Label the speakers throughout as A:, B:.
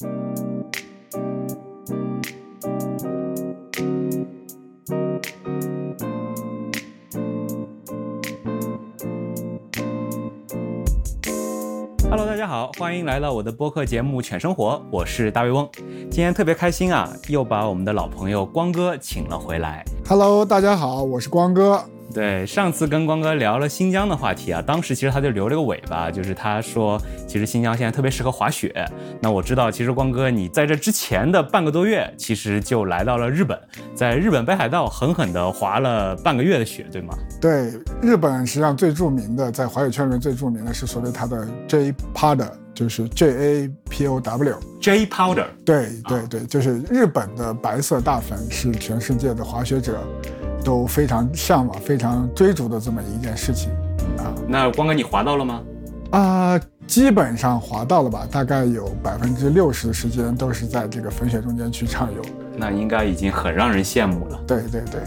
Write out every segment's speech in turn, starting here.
A: Hello，大家好，欢迎来到我的播客节目《犬生活》，我是大胃翁。今天特别开心啊，又把我们的老朋友光哥请了回来。
B: Hello，大家好，我是光哥。
A: 对，上次跟光哥聊了新疆的话题啊，当时其实他就留了个尾巴，就是他说，其实新疆现在特别适合滑雪。那我知道，其实光哥你在这之前的半个多月，其实就来到了日本，在日本北海道狠狠地滑了半个月的雪，对吗？
B: 对，日本实际上最著名的，在滑雪圈里面最著名的是所谓它的 J Powder，就是 J A P O W。
A: J Powder，
B: 对对对，就是日本的白色大粉，是全世界的滑雪者都非常向往、非常追逐的这么一件事情啊
A: 那光哥你滑到了吗？
B: 啊，基本上滑到了吧，大概有百分之六十的时间都是在这个粉雪中间去畅游。
A: 那应该已经很让人羡慕了。
B: 对对对。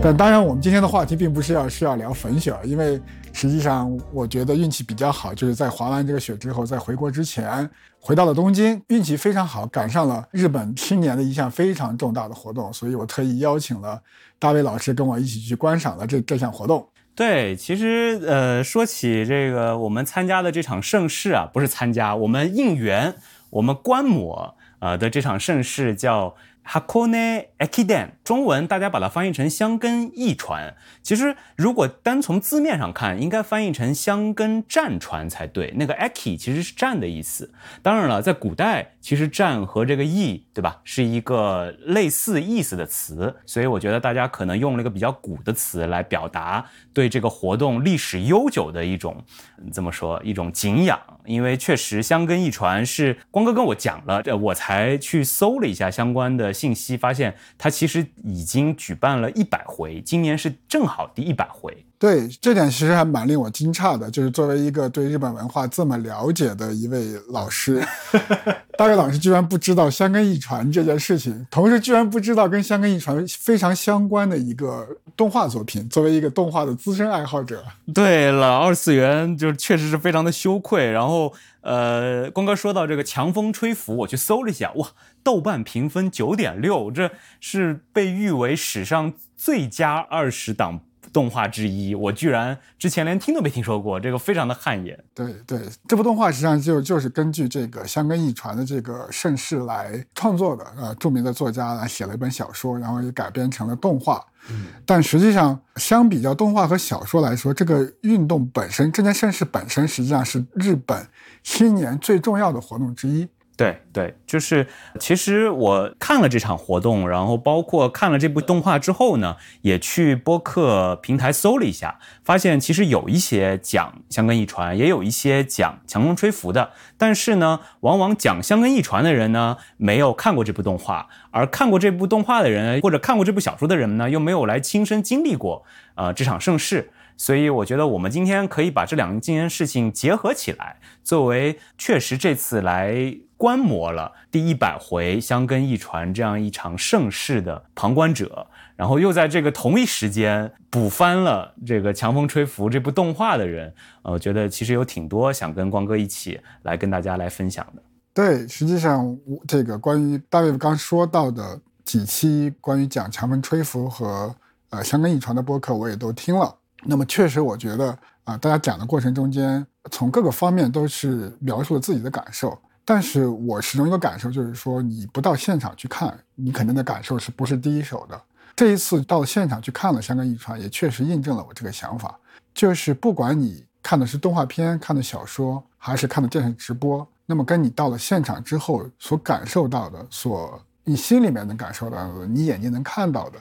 B: 但当然，我们今天的话题并不是要是要聊粉雪，因为实际上我觉得运气比较好，就是在滑完这个雪之后，在回国之前回到了东京，运气非常好，赶上了日本新年的一项非常重大的活动，所以我特意邀请了大卫老师跟我一起去观赏了这这项活动。
A: 对，其实呃，说起这个我们参加的这场盛事啊，不是参加，我们应援，我们观摩呃的这场盛事叫 Hakone Ekiden，中文大家把它翻译成箱根驿传。其实如果单从字面上看，应该翻译成箱根战船才对。那个 Eki 其实是战的意思。当然了，在古代，其实战和这个驿，对吧，是一个类似意思的词，所以我觉得大家可能用了一个比较古的词来表达对这个活动历史悠久的一种，怎么说，一种敬仰。因为确实箱根驿传是光哥跟我讲了，这我才去搜了一下相关的信息，发现它其实已经举办了一百回，今年是正好第一百回。
B: 对，这点其实还蛮令我惊诧的，就是作为一个对日本文化这么了解的一位老师，大卫老师居然不知道香根一传这件事情，同时居然不知道跟香根一传非常相关的一个动画作品。作为一个动画的资深爱好者，
A: 对了，二次元就确实是非常的羞愧。然后，呃，光哥说到这个强风吹拂，我去搜了一下，哇，豆瓣评分九点六，这是被誉为史上最佳二十档动画之一。我居然之前连听都没听说过，这个非常的汗颜。
B: 对对，这部动画实际上就就是根据这个香根一传的这个盛世来创作的，呃，著名的作家来写了一本小说，然后也改编成了动画。嗯但实际上，相比较动画和小说来说，这个运动本身，这件盛事本身，实际上是日本新年最重要的活动之一。
A: 对对，就是其实我看了这场活动，然后包括看了这部动画之后呢，也去播客平台搜了一下，发现其实有一些讲香根驿传，也有一些讲强风吹拂的，但是呢，往往讲香根驿传的人呢，没有看过这部动画，而看过这部动画的人或者看过这部小说的人呢，又没有来亲身经历过呃这场盛世。所以我觉得我们今天可以把这两件事情结合起来，作为确实这次来观摩了第一百回香根一传这样一场盛事的旁观者，然后又在这个同一时间补翻了这个《强风吹拂》这部动画的人，呃，我觉得其实有挺多想跟光哥一起来跟大家来分享的。
B: 对，实际上我这个关于大卫刚说到的几期关于讲强风吹拂和呃香根一传的播客，我也都听了。那么确实，我觉得啊、大家讲的过程中间，从各个方面都是描述了自己的感受。但是我始终一个感受，就是说你不到现场去看，你肯定的感受是不是第一手的。这一次到现场去看了香根驿传，也确实印证了我这个想法，就是不管你看的是动画片、看的小说，还是看的电视直播，那么跟你到了现场之后所感受到的，所你心里面能感受到的，你眼睛能看到的，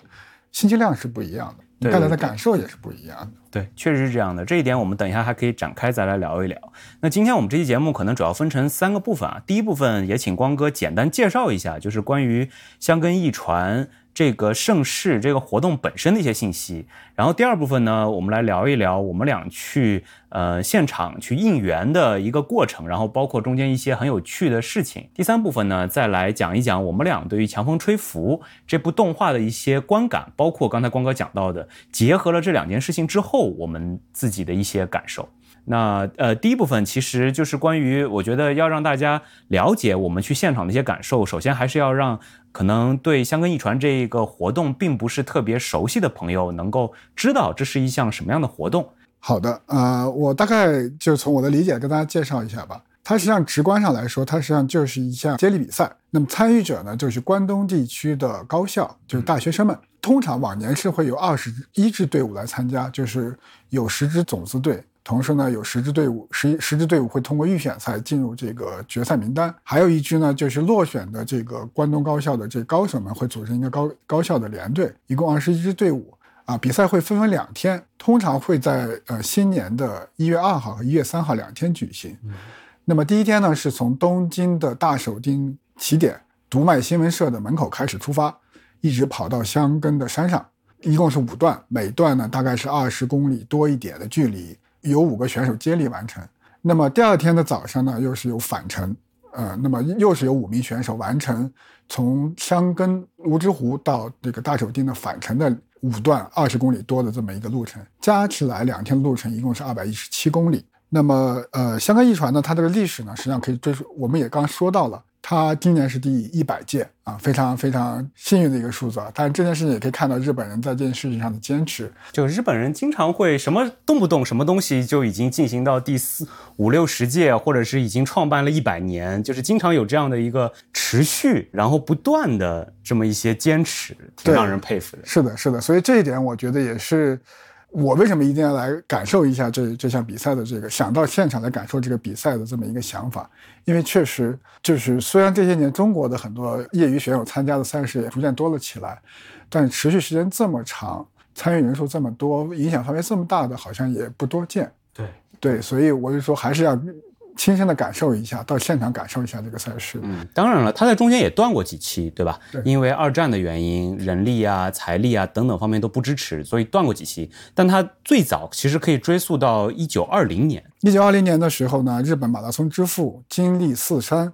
B: 信息量是不一样的，你带来的感受也是不一样的。
A: 对，确实是这样的。这一点我们等一下还可以展开再来聊一聊。那今天我们这期节目可能主要分成三个部分啊。第一部分也请光哥简单介绍一下，就是关于香根一传这个盛世、这个活动本身的一些信息。然后第二部分呢，我们来聊一聊我们俩去呃现场去应援的一个过程，然后包括中间一些很有趣的事情。第三部分呢，再来讲一讲我们俩对于《强风吹拂》这部动画的一些观感，包括刚才光哥讲到的，结合了这两件事情之后，我们自己的一些感受。那呃，第一部分其实就是关于，我觉得要让大家了解我们去现场的一些感受。首先还是要让可能对香根一传这一个活动并不是特别熟悉的朋友能够知道这是一项什么样的活动。
B: 好的，呃，我大概就从我的理解跟大家介绍一下吧。它实际上直观上来说，它实际上就是一项接力比赛。那么参与者呢，就是关东地区的高校，就是大学生们。通常往年是会有二十一支队伍来参加，就是有十支种子队。同时呢，有十支队伍，十十支队伍会通过预选赛进入这个决赛名单。还有一支呢，就是落选的这个关东高校的这高手们会组成一个高高校的联队，一共二十一支队伍啊。比赛会分为两天，通常会在呃新年的一月二号和一月三号两天举行。那么第一天呢，是从东京的大手町起点，读卖新闻社的门口开始出发，一直跑到箱根的山上，一共是五段，每段呢大概是二十公里多一点的距离。有五个选手接力完成，那么第二天的早上呢，又是有返程，呃，那么又是有五名选手完成从箱根乌之湖到这个大手町的返程的五段二十公里多的这么一个路程，加起来两天的路程一共是二百一十七公里。那么，呃，香根一传呢，它这个历史呢，实际上可以追溯，我们也刚说到了。他今年是第一百届啊，非常非常幸运的一个数字啊。但是这件事情也可以看到日本人在这件事情上的坚持。
A: 就日本人经常会什么动不动什么东西就已经进行到第四五六十届，或者是已经创办了一百年，就是经常有这样的一个持续然后不断的这么一些坚持，挺让人佩服的。
B: 是的，是的。所以这一点我觉得也是。我为什么一定要来感受一下这这项比赛的这个想到现场来感受这个比赛的这么一个想法？因为确实就是虽然这些年中国的很多业余选手参加的赛事也逐渐多了起来，但持续时间这么长，参与人数这么多，影响范围这么大的，好像也不多见。
A: 对
B: 对，所以我就说还是要。亲身的感受一下，到现场感受一下这个赛事。
A: 嗯，当然了，他在中间也断过几期，对吧？
B: 对。
A: 因为二战的原因，人力啊、财力啊等等方面都不支持，所以断过几期。但他最早其实可以追溯到一九二零年。
B: 一九二零年的时候呢，日本马拉松之父金立四山，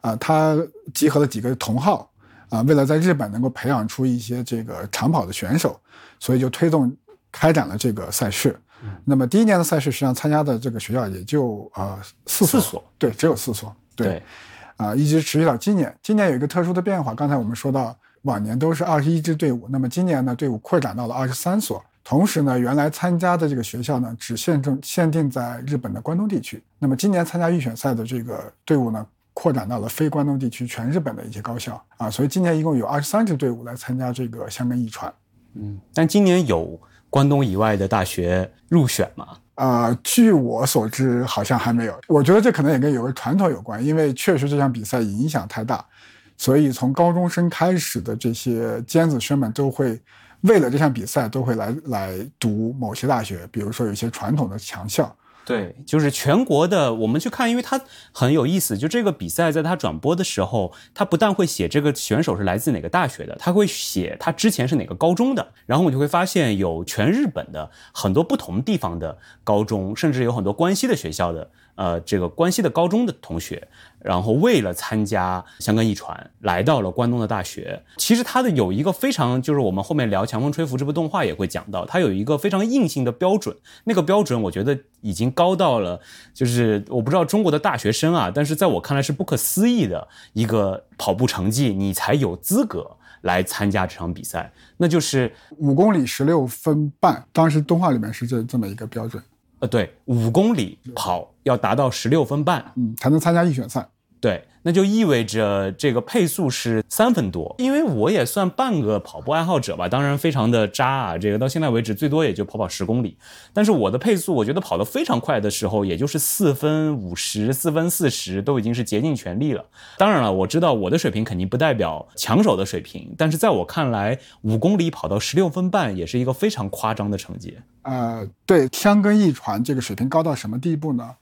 B: 啊，他集合了几个同好，啊，为了在日本能够培养出一些这个长跑的选手，所以就推动开展了这个赛事。那么第一年的赛事，实际上参加的这个学校也就啊四
A: 所，
B: 对，只有四所，
A: 对，
B: 啊，一直持续到今年。今年有一个特殊的变化，刚才我们说到，往年都是二十一支队伍，那么今年呢，队伍扩展到了二十三所。同时呢，原来参加的这个学校呢，只限定限定在日本的关东地区。那么今年参加预选赛的这个队伍呢，扩展到了非关东地区全日本的一些高校啊，所以今年一共有二十三支队伍来参加这个香港一传。
A: 嗯，但今年有。关东以外的大学入选吗？
B: 啊，据我所知，好像还没有。我觉得这可能也跟有个传统有关，因为确实这项比赛影响太大，所以从高中生开始的这些尖子生们都会为了这项比赛都会来来读某些大学，比如说有些传统的强校。
A: 对，就是全国的，我们去看，因为它很有意思。就这个比赛，在它转播的时候，它不但会写这个选手是来自哪个大学的，他会写他之前是哪个高中的。然后我就会发现，有全日本的很多不同地方的高中，甚至有很多关西的学校的。呃，这个关西的高中的同学，然后为了参加香港一传，来到了关东的大学。其实他的有一个非常，就是我们后面聊《强风吹拂》这部动画也会讲到，它有一个非常硬性的标准。那个标准，我觉得已经高到了，就是我不知道中国的大学生啊，但是在我看来是不可思议的一个跑步成绩，你才有资格来参加这场比赛，那就是
B: 五公里十六分半。当时动画里面是这这么一个标准。
A: 呃，对，五公里跑要达到十六分半，
B: 嗯，才能参加预选赛。
A: 对，那就意味着这个配速是三分多。因为我也算半个跑步爱好者吧，当然非常的渣啊。这个到现在为止最多也就跑跑十公里，但是我的配速，我觉得跑得非常快的时候，也就是四分五十、四分四十，都已经是竭尽全力了。当然了，我知道我的水平肯定不代表强手的水平，但是在我看来，五公里跑到十六分半也是一个非常夸张的成绩。
B: 呃，对，香根一传这个水平高到什么地步呢？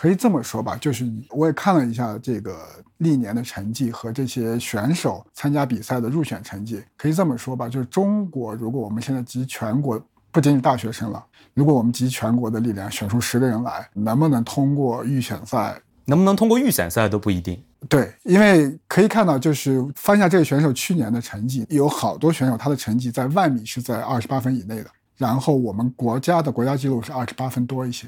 B: 可以这么说吧，就是我也看了一下这个历年的成绩和这些选手参加比赛的入选成绩。可以这么说吧，就是中国，如果我们现在集全国，不仅仅大学生了，如果我们集全国的力量选出十个人来，能不能通过预选赛？
A: 能不能通过预选赛都不一定。
B: 对，因为可以看到，就是翻下这个选手去年的成绩，有好多选手他的成绩在万米是在二十八分以内的，然后我们国家的国家纪录是二十八分多一些。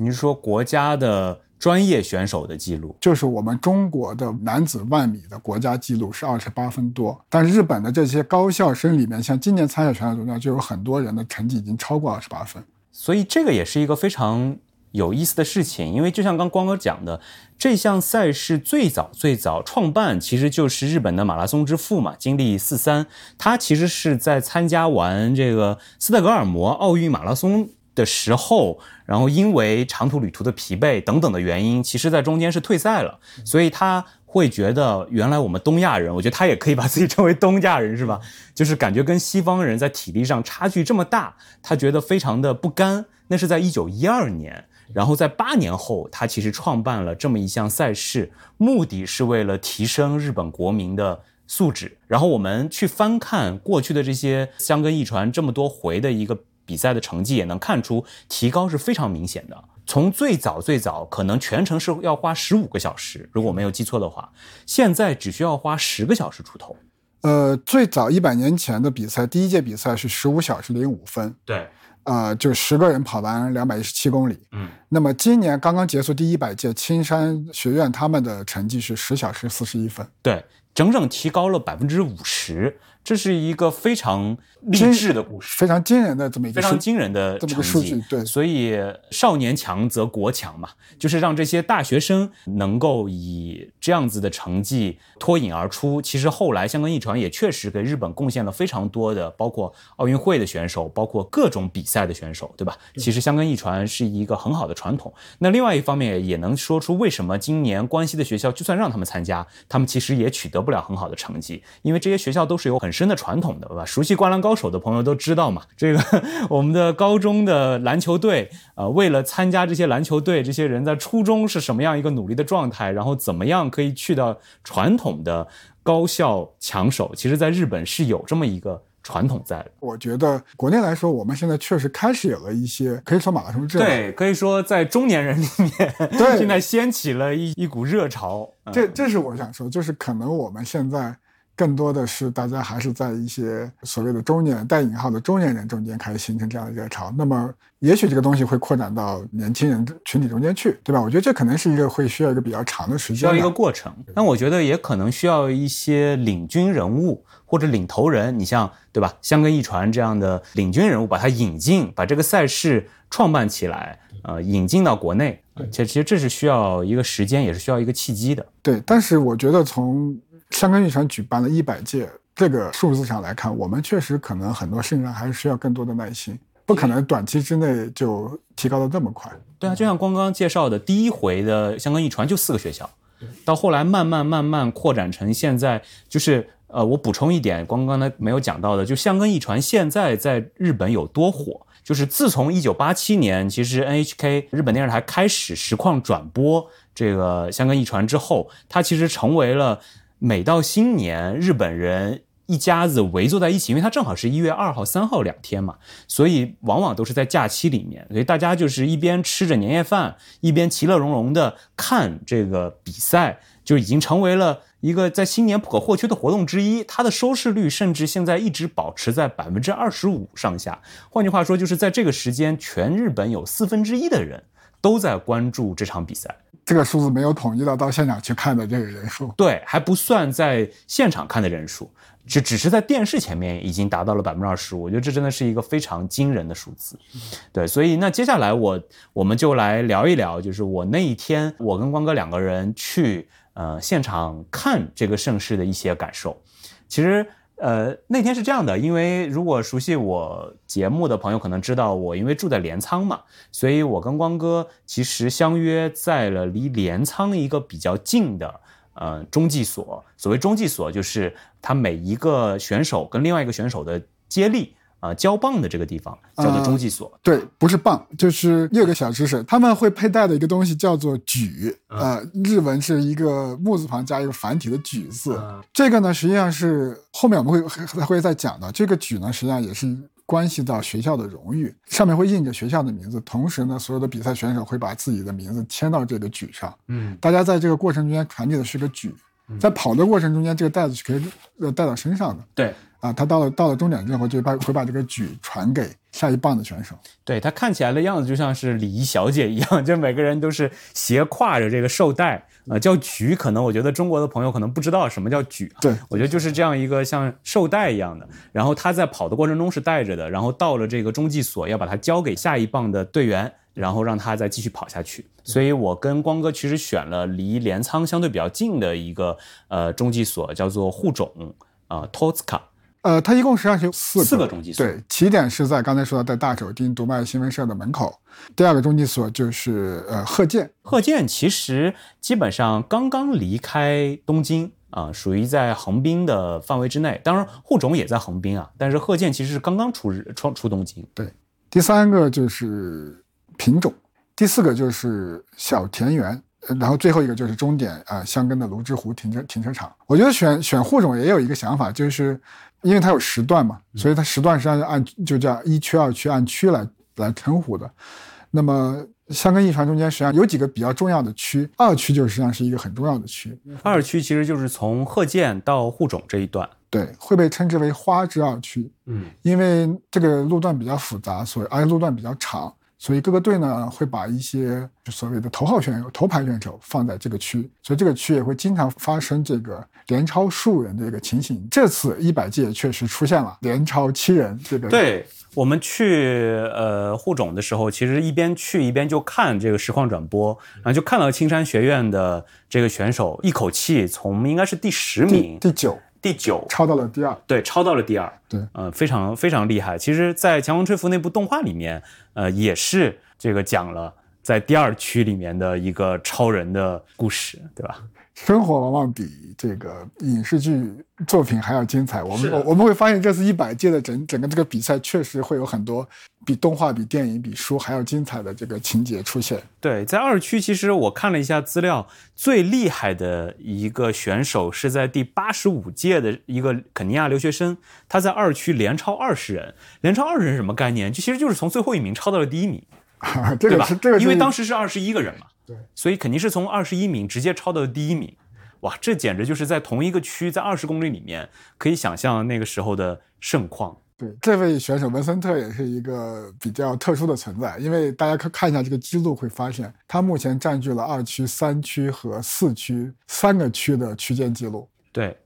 A: 你是说国家的专业选手的记录？
B: 就是我们中国的男子万米的国家记录是二十八分多，但日本的这些高校生里面，像今年参赛选手中呢，就有很多人的成绩已经超过二十八分。
A: 所以这个也是一个非常有意思的事情，因为就像刚光哥讲的，这项赛事最早最早创办其实就是日本的马拉松之父嘛，经历四三，他其实是在参加完这个斯德哥尔摩奥运马拉松的时候，然后因为长途旅途的疲惫等等的原因，其实在中间是退赛了，所以他。会觉得原来我们东亚人，我觉得他也可以把自己称为东亚人，是吧？就是感觉跟西方人在体力上差距这么大，他觉得非常的不甘。那是在一九一二年，然后在八年后，他其实创办了这么一项赛事，目的是为了提升日本国民的素质。然后我们去翻看过去的这些香根一传这么多回的一个比赛的成绩，也能看出提高是非常明显的。从最早最早可能全程是要花十五个小时，如果我没有记错的话，现在只需要花十个小时出头。
B: 呃，最早一百年前的比赛，第一届比赛是十五小时零五分。
A: 对，
B: 呃，就十个人跑完两百一十七公里。
A: 嗯，
B: 那么今年刚刚结束第一百届青山学院，他们的成绩是十小时四十一分。
A: 对，整整提高了百分之五十。这是一个非常励志的故事，
B: 非常惊人的这么一个
A: 非常惊人的
B: 这么个数据。对，
A: 所以少年强则国强嘛，就是让这些大学生能够以这样子的成绩脱颖而出。其实后来香港一传也确实给日本贡献了非常多的，包括奥运会的选手，包括各种比赛的选手，对吧？其实香港一传是一个很好的传统。那另外一方面也能说出为什么今年关西的学校就算让他们参加，他们其实也取得不了很好的成绩，因为这些学校都是有很。深的传统的，对吧？熟悉《灌篮高手》的朋友都知道嘛。这个我们的高中的篮球队，呃，为了参加这些篮球队，这些人在初中是什么样一个努力的状态？然后怎么样可以去到传统的高校强手？其实，在日本是有这么一个传统在的。
B: 我觉得国内来说，我们现在确实开始有了一些，可以说马拉松热。
A: 对，可以说在中年人里面，
B: 对，
A: 现在掀起了一一股热潮。
B: 这，这是我想说，就是可能我们现在。更多的是大家还是在一些所谓的中年带引号的中年人中间开始形成这样的热潮，那么也许这个东西会扩展到年轻人群体中间去，对吧？我觉得这可能是一个会需要一个比较长的时间，
A: 需要一个过程。但我觉得也可能需要一些领军人物或者领头人，你像对吧？香根一传这样的领军人物，把它引进，把这个赛事创办起来，呃，引进到国内。其实其实这是需要一个时间，也是需要一个契机的。
B: 对，但是我觉得从香港羽传举办了一百届，这个数字上来看，我们确实可能很多事情上还是需要更多的耐心，不可能短期之内就提高的这么快。
A: 对啊，就像刚刚介绍的，第一回的香港艺传就四个学校，到后来慢慢慢慢扩展成现在，就是呃，我补充一点，刚刚才没有讲到的，就香港一传现在在日本有多火，就是自从一九八七年，其实 NHK 日本电视台开始实况转播这个香港一传之后，它其实成为了。每到新年，日本人一家子围坐在一起，因为它正好是一月二号、三号两天嘛，所以往往都是在假期里面，所以大家就是一边吃着年夜饭，一边其乐融融的看这个比赛，就已经成为了一个在新年不可或缺的活动之一。它的收视率甚至现在一直保持在百分之二十五上下。换句话说，就是在这个时间，全日本有四分之一的人都在关注这场比赛。
B: 这个数字没有统计到到现场去看的这个人数，
A: 对，还不算在现场看的人数，只只是在电视前面已经达到了百分之二十五。我觉得这真的是一个非常惊人的数字，对。所以那接下来我我们就来聊一聊，就是我那一天我跟光哥两个人去呃现场看这个盛世的一些感受。其实。呃，那天是这样的，因为如果熟悉我节目的朋友可能知道，我因为住在镰仓嘛，所以我跟光哥其实相约在了离镰仓一个比较近的呃中继所。所谓中继所，就是他每一个选手跟另外一个选手的接力。啊，交棒的这个地方叫做中继所。
B: 对，不是棒，就是有个小知识，他们会佩戴的一个东西叫做举，呃，日文是一个木字旁加一个繁体的举字。这个呢，实际上是后面我们会还会再讲的。这个举呢，实际上也是关系到学校的荣誉，上面会印着学校的名字，同时呢，所有的比赛选手会把自己的名字签到这个举上。
A: 嗯，
B: 大家在这个过程中间传递的是个举，在跑的过程中间，这个袋子是可以呃带到身上的。
A: 对。
B: 啊，他到了到了终点之后，就把会把这个举传给下一棒的选手。
A: 对他看起来的样子就像是礼仪小姐一样，就每个人都是斜挎着这个绶带，呃，叫举。可能我觉得中国的朋友可能不知道什么叫举，
B: 对
A: 我觉得就是这样一个像绶带一样的。然后他在跑的过程中是带着的，然后到了这个中继所要把它交给下一棒的队员，然后让他再继续跑下去。所以我跟光哥其实选了离镰仓相对比较近的一个呃中继所，叫做护冢啊 t o s k a
B: 呃，它一共实际上是有四个
A: 四个中继所
B: 对，起点是在刚才说的在大手町读卖新闻社的门口。第二个中继所就是呃鹤见，
A: 鹤见其实基本上刚刚离开东京啊，属于在横滨的范围之内。当然户种也在横滨啊，但是鹤见其实是刚刚出日出出东京。
B: 对，第三个就是品种，第四个就是小田园。呃然后最后一个就是终点啊、呃箱根的芦之湖停车停车场。我觉得选选户种也有一个想法，就是因为它有时段嘛，所以它时段是按按就叫一区二区按区来来称呼的。那么香根驿传中间实际上有几个比较重要的区，二区就实际上是一个很重要的区，
A: 二区其实就是从鹤见到护种这一段。
B: 对，会被称之为花之二区。
A: 嗯，
B: 因为这个路段比较复杂，所以而且路段比较长，所以各个队呢会把一些就所谓的头号选手、头牌选手放在这个区，所以这个区也会经常发生这个连超数人的一个情形。这次一百届确实出现了连超七人这个。
A: 对我们去呃护种的时候，其实一边去一边就看这个实况转播，然后就看到青山学院的这个选手一口气从应该是第十
B: 第
A: 名、
B: 第九
A: 第九
B: 超到了第二。
A: 对，超到了第二，
B: 对
A: 呃，非常非常厉害。其实，在《强风吹拂》那部动画里面，呃，也是这个讲了在第二区里面的一个超人的故事，对吧？
B: 生活往往比这个影视剧作品还要精彩。我们我我们会发现，这次一百届的整整个这个比赛，确实会有很多比动画、比电影、比书还要精彩的这个情节出现。
A: 对，在二区，其实我看了一下资料，最厉害的一个选手是在第八十五届的一个肯尼亚留学生，他在二区连超二十人。连超二十人是什么概念？就其实就是从最后一名超到了第一名。
B: 这
A: 对吧
B: 个是这个是，
A: 因为当时是二十一个人嘛，
B: 对，
A: 所以肯定是从二十一名直接超到第一名。哇，这简直就是在同一个区，在二十公里里面，可以想象那个时候的盛况。
B: 对这位选手文森特也是一个比较特殊的存在，因为大家看看一下这个记录，会发现他目前占据了二区、三区和四区三个区的区间记录。
A: 对，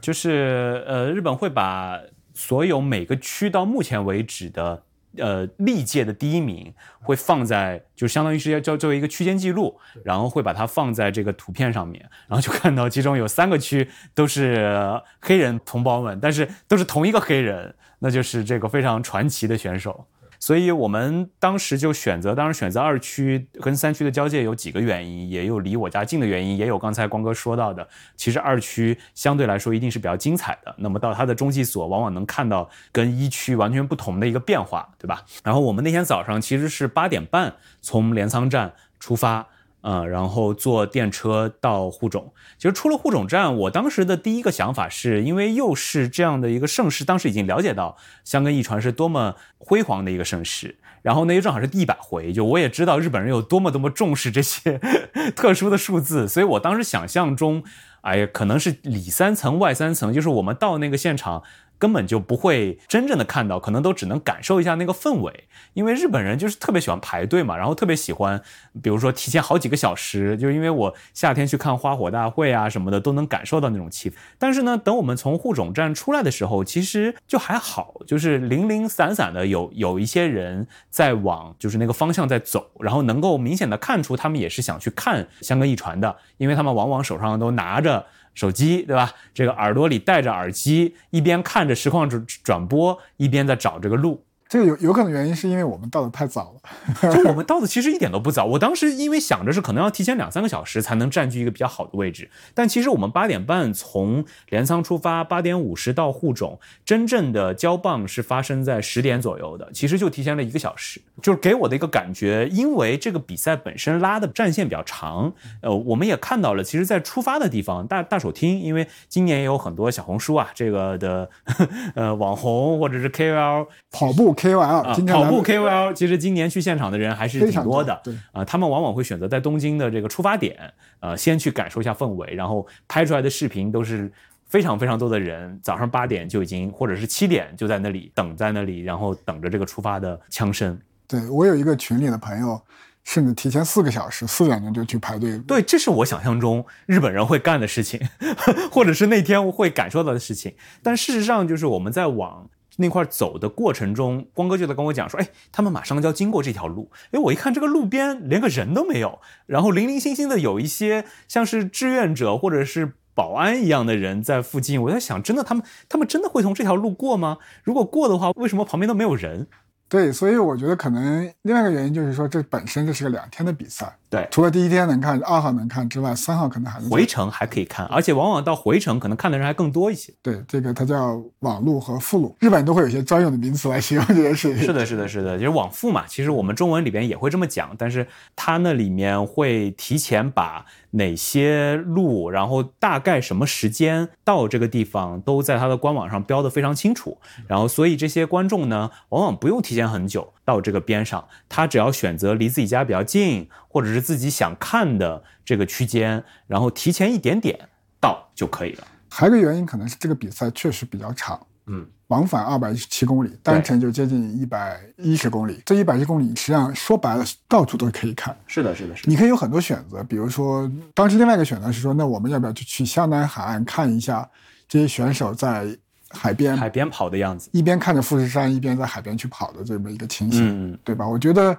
A: 就是呃，日本会把所有每个区到目前为止的呃历届的第一名会放在，就相当于是要叫作为一个区间记录，然后会把它放在这个图片上面，然后就看到其中有三个区都是黑人同胞们，但是都是同一个黑人，那就是这个非常传奇的选手。所以我们当时就选择，当时选择二区跟三区的交界有几个原因，也有离我家近的原因，也有刚才光哥说到的，其实二区相对来说一定是比较精彩的。那么到它的中继所，往往能看到跟一区完全不同的一个变化，对吧？然后我们那天早上其实是八点半从镰仓站出发。呃，然后坐电车到护种。其实出了护种站，我当时的第一个想法是，因为又是这样的一个盛世，当时已经了解到香根一传是多么辉煌的一个盛世。然后呢，又正好是第一百回，就我也知道日本人有多么多么重视这些 特殊的数字，所以我当时想象中，哎呀，可能是里三层外三层，就是我们到那个现场。根本就不会真正的看到，可能都只能感受一下那个氛围，因为日本人就是特别喜欢排队嘛，然后特别喜欢，比如说提前好几个小时，就因为我夏天去看花火大会啊什么的，都能感受到那种气氛。但是呢，等我们从护种站出来的时候，其实就还好，就是零零散散的有有一些人在往就是那个方向在走，然后能够明显的看出他们也是想去看香根一传的，因为他们往往手上都拿着。手机对吧？这个耳朵里戴着耳机，一边看着实况转转播，一边在找这个路。
B: 这个有有可能原因是因为我们到的太早了，
A: 就我们到的其实一点都不早。我当时因为想着是可能要提前两三个小时才能占据一个比较好的位置，但其实我们八点半从镰仓出发，八点五十到户种，真正的交棒是发生在十点左右的，其实就提前了一个小时。就是给我的一个感觉，因为这个比赛本身拉的战线比较长，呃，我们也看到了，其实在出发的地方大大手厅，因为今年也有很多小红书啊这个的 呃网红或者是 KOL
B: 跑步 KOL，
A: 啊，
B: 今天
A: 跑步 KOL，其实今年去现场的人还是挺多的。
B: 对，
A: 啊、他们往往会选择在东京的这个出发点，呃，先去感受一下氛围，然后拍出来的视频都是非常非常多的人，早上八点就已经，或者是七点就在那里等在那里，然后等着这个出发的枪声。
B: 对我有一个群里的朋友，甚至提前四个小时，四点钟就去排队。
A: 对，这是我想象中日本人会干的事情，或者是那天会感受到的事情。但事实上，就是我们在往那块走的过程中，光哥就在跟我讲说，哎，他们马上就要经过这条路。哎，我一看这个路边连个人都没有，然后零零星星的有一些像是志愿者或者是。保安一样的人在附近，我在想，真的他们他们真的会从这条路过吗？如果过的话，为什么旁边都没有人？
B: 对，所以我觉得可能另外一个原因就是说，这本身这是个两天的比赛。
A: 对，
B: 除了第一天能看，二号能看之外，三号可能还能
A: 回程还可以看，而且往往到回程可能看的人还更多一些。
B: 对，这个它叫网路和附路，日本都会有一些专用的名词来形容这件事情。
A: 是的，是的，是的，就是往复嘛。其实我们中文里边也会这么讲，但是它那里面会提前把哪些路，然后大概什么时间到这个地方，都在它的官网上标的非常清楚。然后，所以这些观众呢，往往不用提前很久到这个边上，他只要选择离自己家比较近，或者是自己想看的这个区间，然后提前一点点到就可以了。
B: 还有一个原因可能是这个比赛确实比较长，
A: 嗯，
B: 往返二百一十七公里，单程就接近一百一十公里。这一百一十公里实际上说白了，到处都可以看。
A: 是的，是的，是的。
B: 你可以有很多选择，比如说当时另外一个选择是说，那我们要不要去去湘南海岸看一下这些选手在海边
A: 海边跑的样子，
B: 一边看着富士山，一边在海边去跑的这么一个情形，
A: 嗯，
B: 对吧？我觉得。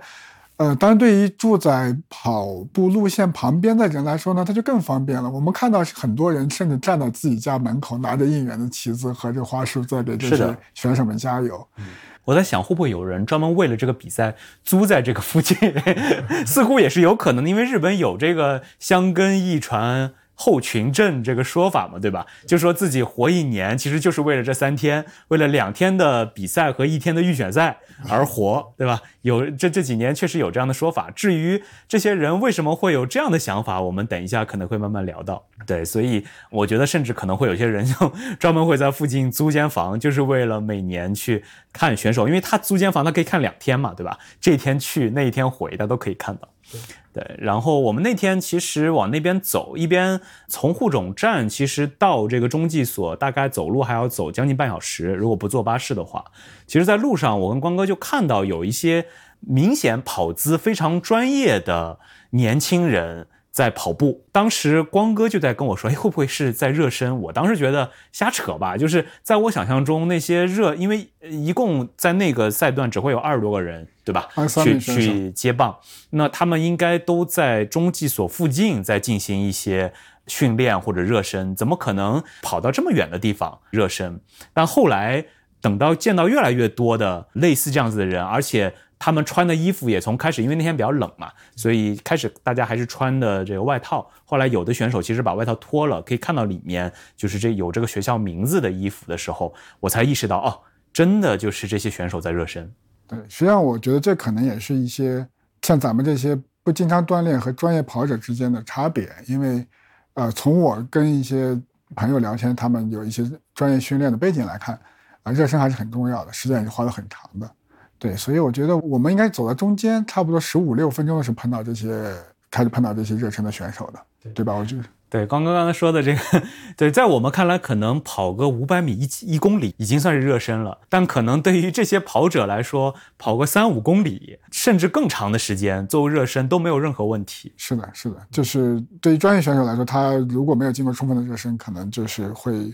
B: 呃，当然，对于住在跑步路线旁边的人来说呢，他就更方便了。我们看到很多人甚至站到自己家门口，拿着应援的旗子和这花束，在给这些选手们加油。
A: 我在想，会不会有人专门为了这个比赛租在这个附近？似乎也是有可能的，因为日本有这个箱根驿传。后群镇这个说法嘛，对吧？就说自己活一年，其实就是为了这三天，为了两天的比赛和一天的预选赛而活，对吧？有这这几年确实有这样的说法。至于这些人为什么会有这样的想法，我们等一下可能会慢慢聊到。对，所以我觉得甚至可能会有些人就专门会在附近租间房，就是为了每年去看选手，因为他租间房，他可以看两天嘛，对吧？这一天去，那一天回，他都可以看到。对，然后我们那天其实往那边走，一边从户冢站其实到这个中继所，大概走路还要走将近半小时。如果不坐巴士的话，其实，在路上我跟光哥就看到有一些明显跑姿非常专业的年轻人。在跑步，当时光哥就在跟我说：“哎，会不会是在热身？”我当时觉得瞎扯吧，就是在我想象中，那些热，因为一共在那个赛段只会有二十多个人，对吧？去去接棒，那他们应该都在中继所附近在进行一些训练或者热身，怎么可能跑到这么远的地方热身？但后来等到见到越来越多的类似这样子的人，而且。他们穿的衣服也从开始，因为那天比较冷嘛，所以开始大家还是穿的这个外套。后来有的选手其实把外套脱了，可以看到里面就是这有这个学校名字的衣服的时候，我才意识到哦，真的就是这些选手在热身。
B: 对，实际上我觉得这可能也是一些像咱们这些不经常锻炼和专业跑者之间的差别，因为呃，从我跟一些朋友聊天，他们有一些专业训练的背景来看，啊，热身还是很重要的，时间也是花的很长的。对，所以我觉得我们应该走到中间，差不多十五六分钟的时候碰到这些，开始碰到这些热身的选手的，对吧？我觉得，
A: 对，刚刚刚才说的这个，对，在我们看来，可能跑个五百米一一公里已经算是热身了，但可能对于这些跑者来说，跑个三五公里甚至更长的时间做热身都没有任何问题。
B: 是的，是的，就是对于专业选手来说，他如果没有经过充分的热身，可能就是会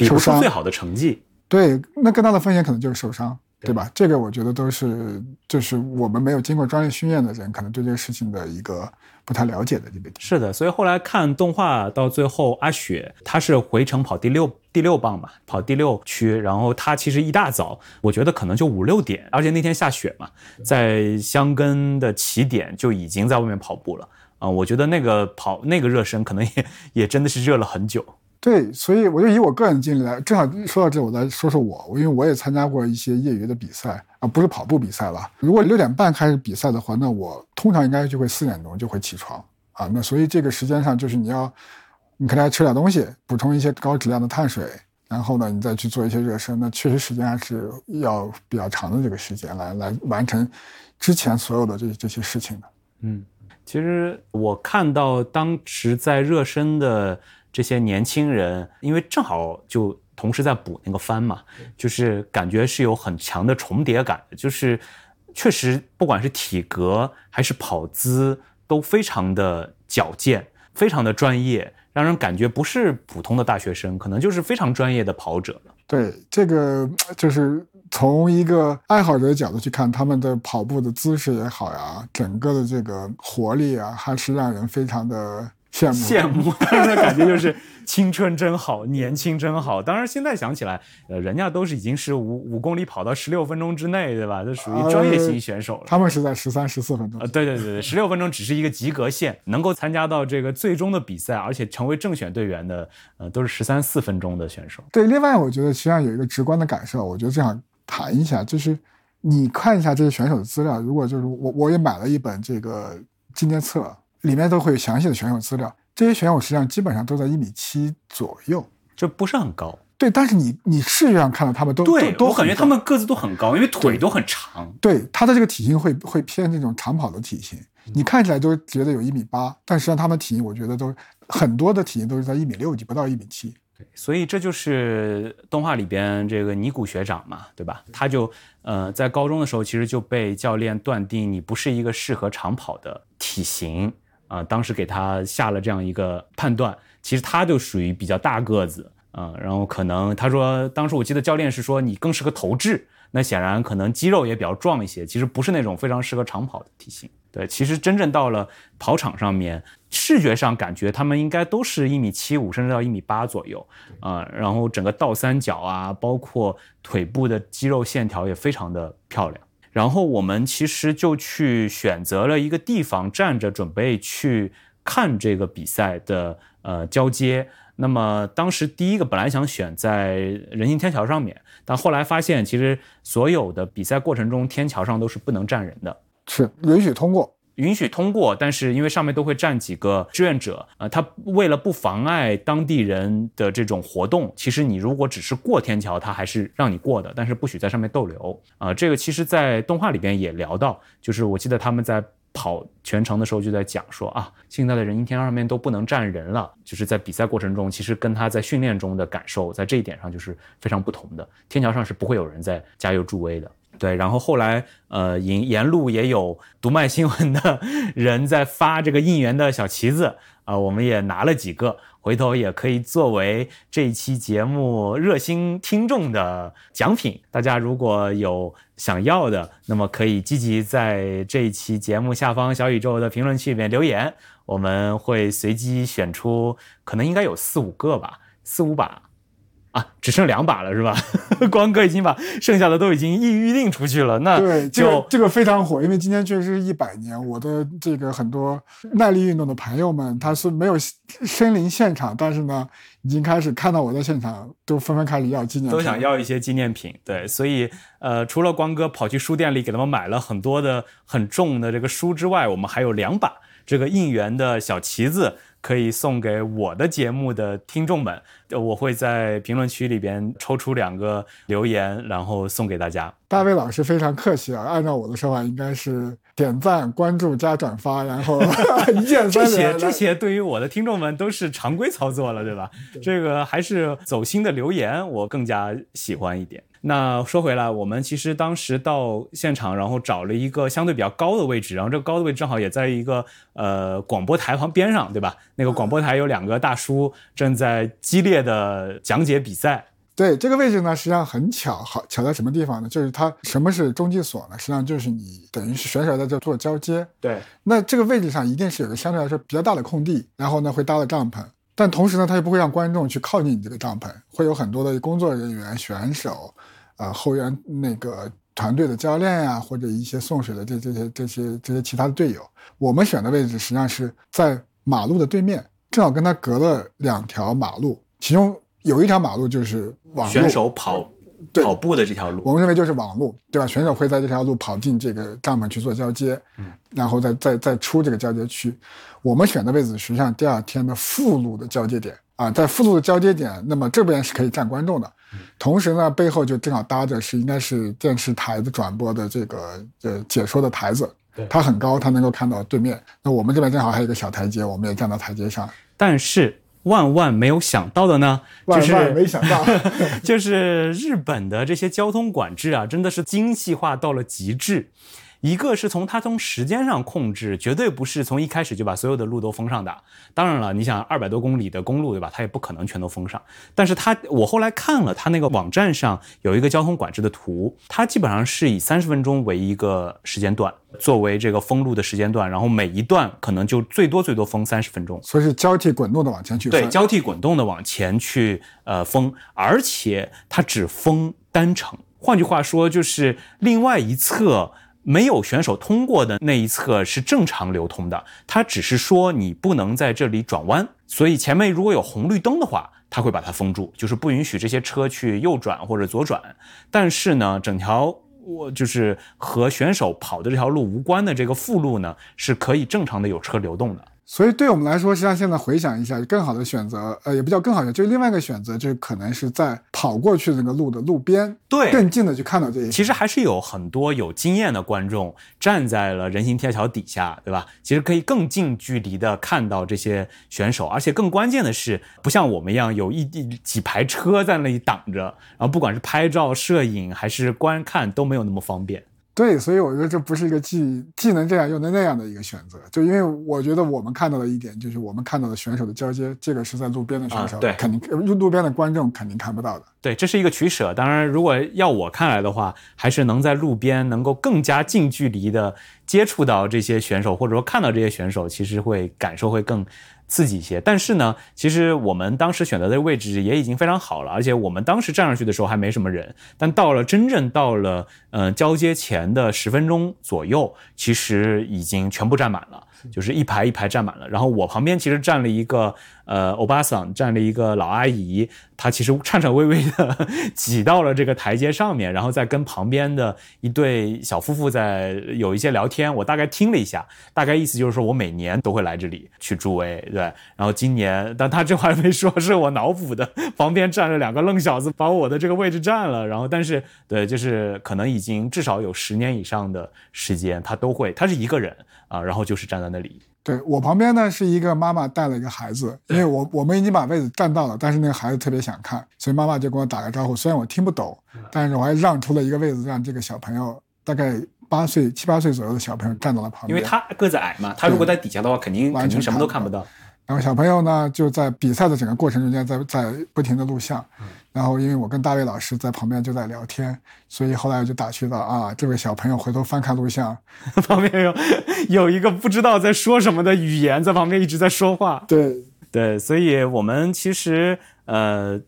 B: 受伤，
A: 最好的成绩。
B: 对，那更大的风险可能就是受伤。对吧？这个我觉得都是，就是我们没有经过专业训练的人，可能对这个事情的一个不太了解的这个点。
A: 是的，所以后来看动画到最后，阿雪她是回程跑第六第六棒嘛，跑第六区，然后她其实一大早，我觉得可能就五六点，而且那天下雪嘛，在香根的起点就已经在外面跑步了啊。我觉得那个跑那个热身可能也也真的是热了很久。
B: 对，所以我就以我个人经历来，正好说到这，我来说说我，因为我也参加过一些业余的比赛啊，不是跑步比赛了。如果六点半开始比赛的话，那我通常应该就会四点钟就会起床啊。那所以这个时间上，就是你要，你可能要吃点东西，补充一些高质量的碳水，然后呢，你再去做一些热身。那确实时间还是要比较长的这个时间来来完成之前所有的这这些事情的。
A: 嗯，其实我看到当时在热身的。这些年轻人，因为正好就同时在补那个番嘛，就是感觉是有很强的重叠感，就是确实不管是体格还是跑姿都非常的矫健，非常的专业，让人感觉不是普通的大学生，可能就是非常专业的跑者。
B: 对，这个就是从一个爱好者的角度去看，他们的跑步的姿势也好呀，整个的这个活力啊，还是让人非常的羡慕。
A: 羡慕，当时的感觉就是青春真好，年轻真好。当然现在想起来，呃，人家都是已经是五五公里跑到十六分钟之内，对吧？这属于专业型选手了。
B: 他们是在十三、十四分钟。
A: 呃，对对对对，十六分钟只是一个及格线，能够参加到这个最终的比赛，而且成为正选队员的，呃，都是十三四分钟的选手。
B: 对，另外我觉得实际上有一个直观的感受，我觉得这样谈一下，就是你看一下这些选手的资料，如果就是我我也买了一本这个纪念册，里面都会有详细的选手资料。这些选手实际上基本上都在一米七左右，
A: 就不是很高。
B: 对，但是你你视觉上看到他们都
A: 对，
B: 都
A: 我感觉他们个子都很高，因为腿都很长。
B: 对他的这个体型会会偏这种长跑的体型，你看起来都觉得有一米八，但实际上他们体型我觉得都很多的体型都是在一米六几，不到一米七。
A: 对，所以这就是动画里边这个尼古学长嘛，对吧？他就呃在高中的时候其实就被教练断定你不是一个适合长跑的体型啊，当时给他下了这样一个判断。其实他就属于比较大个子啊，然后可能他说当时我记得教练是说你更适合投掷，那显然可能肌肉也比较壮一些，其实不是那种非常适合长跑的体型。对，其实真正到了跑场上面，视觉上感觉他们应该都是一米七五甚至到一米八左右啊，然后整个倒三角啊，包括腿部的肌肉线条也非常的漂亮。然后我们其实就去选择了一个地方站着，准备去看这个比赛的呃交接。那么当时第一个本来想选在人行天桥上面，但后来发现其实所有的比赛过程中天桥上都是不能站人的。
B: 是允许通过，
A: 允许通过，但是因为上面都会站几个志愿者，呃，他为了不妨碍当地人的这种活动，其实你如果只是过天桥，他还是让你过的，但是不许在上面逗留啊。这个其实，在动画里边也聊到，就是我记得他们在跑全程的时候就在讲说啊，现在的人行天桥上面都不能站人了，就是在比赛过程中，其实跟他在训练中的感受，在这一点上就是非常不同的。天桥上是不会有人在加油助威的。对，然后后来，呃，沿沿路也有读卖新闻的人在发这个应援的小旗子啊，我们也拿了几个，回头也可以作为这一期节目热心听众的奖品。大家如果有想要的，那么可以积极在这一期节目下方小宇宙的评论区里面留言，我们会随机选出，可能应该有四五个吧，四五把。啊，只剩两把了是吧？光哥已经把剩下的都已经预预定出去了。那
B: 对，这
A: 就
B: 个这个非常火，因为今天确实是一百年。我的这个很多耐力运动的朋友们，他是没有身临现场，但是呢，已经开始看到我在现场，都纷纷开始要纪念品，
A: 都想要一些纪念品。对，所以呃，除了光哥跑去书店里给他们买了很多的很重的这个书之外，我们还有两把这个应援的小旗子。可以送给我的节目的听众们，我会在评论区里边抽出两个留言，然后送给大家。
B: 大卫老师非常客气啊，按照我的说法，应该是点赞、关注加转发，然后 一键
A: 这些
B: 三连。
A: 这些对于我的听众们都是常规操作了，对吧？这个还是走心的留言，我更加喜欢一点。那说回来，我们其实当时到现场，然后找了一个相对比较高的位置，然后这个高的位置正好也在一个呃广播台旁边上，对吧？那个广播台有两个大叔正在激烈的讲解比赛。
B: 对这个位置呢，实际上很巧，好巧在什么地方呢？就是它什么是中继所呢？实际上就是你等于是选手在这做交接，
A: 对，
B: 那这个位置上一定是有个相对来说比较大的空地，然后呢会搭了帐篷，但同时呢，他又不会让观众去靠近你这个帐篷，会有很多的工作人员、选手，呃，后援那个团队的教练呀、或者一些送水的这这些这些这些其他的队友。我们选的位置实际上是在马路的对面，正好跟他隔了两条马路，其中有一条马路就是网，
A: 选手跑跑步的这条路，
B: 我们认为就是网路，对吧？选手会在这条路跑进这个帐篷去做交接，
A: 嗯，
B: 然后再再再出这个交接区。我们选的位置实际上第二天的副路的交接点啊，在副路的交接点，那么这边是可以站观众的，同时呢，背后就正好搭着是应该是电视台的转播的这个呃解说的台子
A: 对，
B: 它很高，它能够看到对面。那我们这边正好还有一个小台阶，我们也站到台阶上。
A: 但是万万没有想到的呢？
B: 就是没想到，
A: 就是日本的这些交通管制啊，真的是精细化到了极致。一个是从它从时间上控制，绝对不是从一开始就把所有的路都封上的。当然了，你想二百多公里的公路，对吧？它也不可能全都封上。但是它，我后来看了它那个网站上有一个交通管制的图，它基本上是以三十分钟为一个时间段作为这个封路的时间段，然后每一段可能就最多最多封三十分钟。
B: 所以是交替滚动的往前去
A: 对，交替滚动的往前去呃封，而且它只封单程。换句话说，就是另外一侧。没有选手通过的那一侧是正常流通的，它只是说你不能在这里转弯，所以前面如果有红绿灯的话，它会把它封住，就是不允许这些车去右转或者左转。但是呢，整条我就是和选手跑的这条路无关的这个副路呢，是可以正常的有车流动的。
B: 所以对我们来说，实际上现在回想一下，更好的选择，呃，也不叫更好的，就是另外一个选择，就是可能是在跑过去那个路的路边，
A: 对，
B: 更近的去看到这些。
A: 其实还是有很多有经验的观众站在了人行天桥底下，对吧？其实可以更近距离的看到这些选手，而且更关键的是，不像我们一样有一几排车在那里挡着，然后不管是拍照、摄影还是观看都没有那么方便。
B: 对，所以我觉得这不是一个既既能这样又能那样的一个选择。就因为我觉得我们看到的一点，就是我们看到的选手的交接，这个是在路边的选手，
A: 对，
B: 肯定路路边的观众肯定看不到的。
A: 对，这是一个取舍。当然，如果要我看来的话，还是能在路边能够更加近距离的接触到这些选手，或者说看到这些选手，其实会感受会更。刺激一些，但是呢，其实我们当时选择的位置也已经非常好了，而且我们当时站上去的时候还没什么人，但到了真正到了嗯交接前的十分钟左右，其实已经全部站满了。就是一排一排站满了，然后我旁边其实站了一个呃欧巴桑，站了一个老阿姨，她其实颤颤巍巍的 挤到了这个台阶上面，然后再跟旁边的一对小夫妇在有一些聊天。我大概听了一下，大概意思就是说我每年都会来这里去助威，对。然后今年，但他这话没说，是我脑补的。旁边站着两个愣小子，把我的这个位置占了。然后，但是对，就是可能已经至少有十年以上的时间，他都会，他是一个人。啊，然后就是站在那里。
B: 对我旁边呢是一个妈妈带了一个孩子，因为我我们已经把位子占到了，但是那个孩子特别想看，所以妈妈就跟我打个招呼。虽然我听不懂，但是我还让出了一个位子，让这个小朋友大概八岁七八岁左右的小朋友站到了旁边。
A: 因为他个子矮嘛，他如果在底下的话，肯定
B: 完全
A: 什么都看不到。
B: 然后小朋友呢就在比赛的整个过程中间，在在不停的录像。然后因为我跟大卫老师在旁边就在聊天，所以后来我就打趣到啊，这位小朋友回头翻看录像，
A: 旁边有有一个不知道在说什么的语言在旁边一直在说话。
B: 对
A: 对，所以我们其实呃，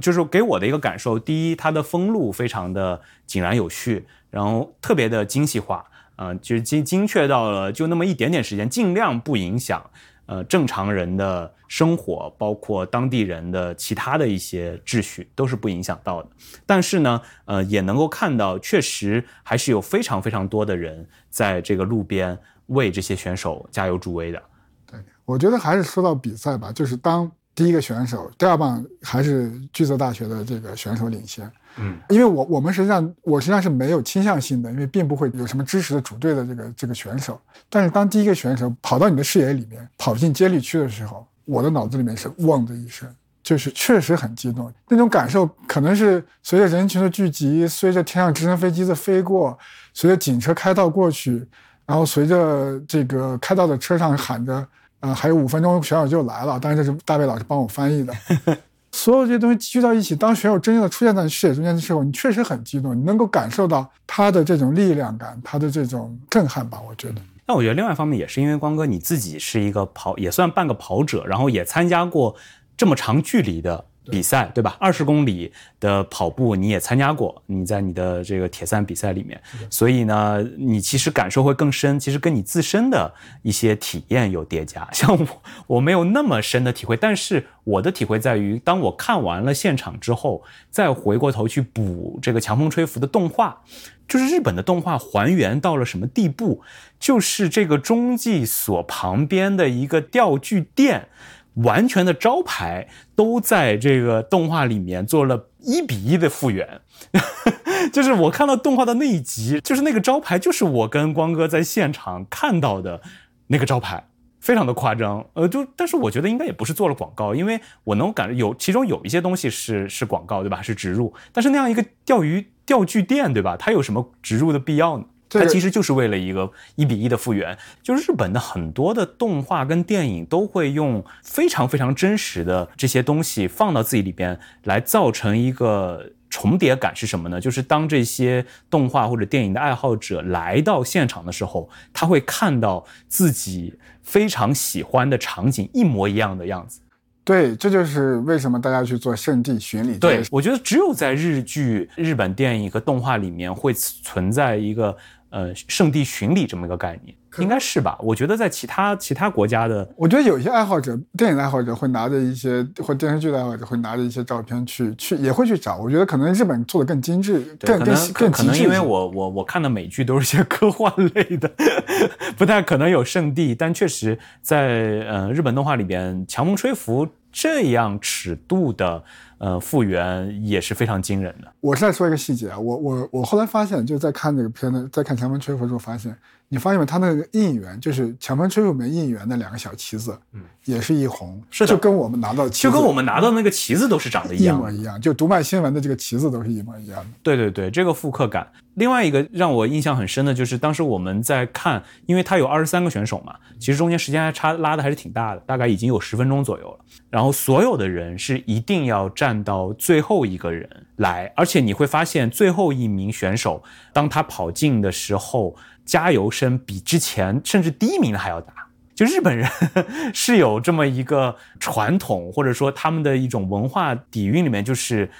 A: 就是给我的一个感受，第一，它的封路非常的井然有序，然后特别的精细化，嗯，就是精精确到了就那么一点点时间，尽量不影响。呃，正常人的生活，包括当地人的其他的一些秩序，都是不影响到的。但是呢，呃，也能够看到，确实还是有非常非常多的人在这个路边为这些选手加油助威的。
B: 对，我觉得还是说到比赛吧，就是当第一个选手，第二棒还是巨泽大学的这个选手领先。
A: 嗯，
B: 因为我我们实际上我实际上是没有倾向性的，因为并不会有什么支持的主队的这个这个选手。但是当第一个选手跑到你的视野里面，跑进接力区的时候，我的脑子里面是嗡的一声，就是确实很激动。那种感受可能是随着人群的聚集，随着天上直升飞机的飞过，随着警车开道过去，然后随着这个开道的车上喊着“呃，还有五分钟，选手就来了”。当然这是大卫老师帮我翻译的。所有这些东西聚到一起，当选手真正的出现在视野中间的时候，你确实很激动，你能够感受到他的这种力量感，他的这种震撼吧？我觉得。
A: 那我觉得另外一方面也是因为光哥你自己是一个跑，也算半个跑者，然后也参加过这么长距离的。比赛对吧？二十公里的跑步你也参加过，你在你的这个铁三比赛里面，所以呢，你其实感受会更深。其实跟你自身的一些体验有叠加。像我，我没有那么深的体会，但是我的体会在于，当我看完了现场之后，再回过头去补这个强风吹拂的动画，就是日本的动画还原到了什么地步？就是这个中继所旁边的一个钓具店。完全的招牌都在这个动画里面做了一比一的复原，就是我看到动画的那一集，就是那个招牌，就是我跟光哥在现场看到的那个招牌。非常的夸张。呃，就但是我觉得应该也不是做了广告，因为我能感觉有其中有一些东西是是广告，对吧？是植入，但是那样一个钓鱼钓具店，对吧？它有什么植入的必要呢？它其实就是为了一个一比一的复原。就是日本的很多的动画跟电影都会用非常非常真实的这些东西放到自己里边，来造成一个重叠感是什么呢？就是当这些动画或者电影的爱好者来到现场的时候，他会看到自己非常喜欢的场景一模一样的样子。
B: 对，这就是为什么大家去做圣地巡礼。
A: 对，我觉得只有在日剧、日本电影和动画里面会存在一个。呃，圣地巡礼这么一个概念，应该是吧？我觉得在其他其他国家的，
B: 我觉得有一些爱好者，电影爱好者会拿着一些，或电视剧的爱好者会拿着一些照片去去，也会去找。我觉得可能日本做的更精致，更更更
A: 可能因为我我我看的美剧都是些科幻类的，不太可能有圣地。但确实在呃日本动画里边，强风吹拂这样尺度的。呃，复原也是非常惊人的。
B: 我再说一个细节啊，我我我后来发现，就在看这个片子，在看《强风吹拂》的时候，发现你发现没？他那个应援，就是《强风吹拂》里面应援的两个小旗子，嗯，也是一红，
A: 是的，
B: 就跟我们拿到的旗
A: 子，就跟我们拿到那个旗子都是长得一样，
B: 一模一样。就读卖新闻的这个旗子都是一模一样的。
A: 对对对，这个复刻感。另外一个让我印象很深的就是当时我们在看，因为他有二十三个选手嘛，其实中间时间还差拉的还是挺大的，大概已经有十分钟左右了。然后所有的人是一定要站到最后一个人来，而且你会发现最后一名选手当他跑进的时候，加油声比之前甚至第一名的还要大。就日本人 是有这么一个传统，或者说他们的一种文化底蕴里面就是。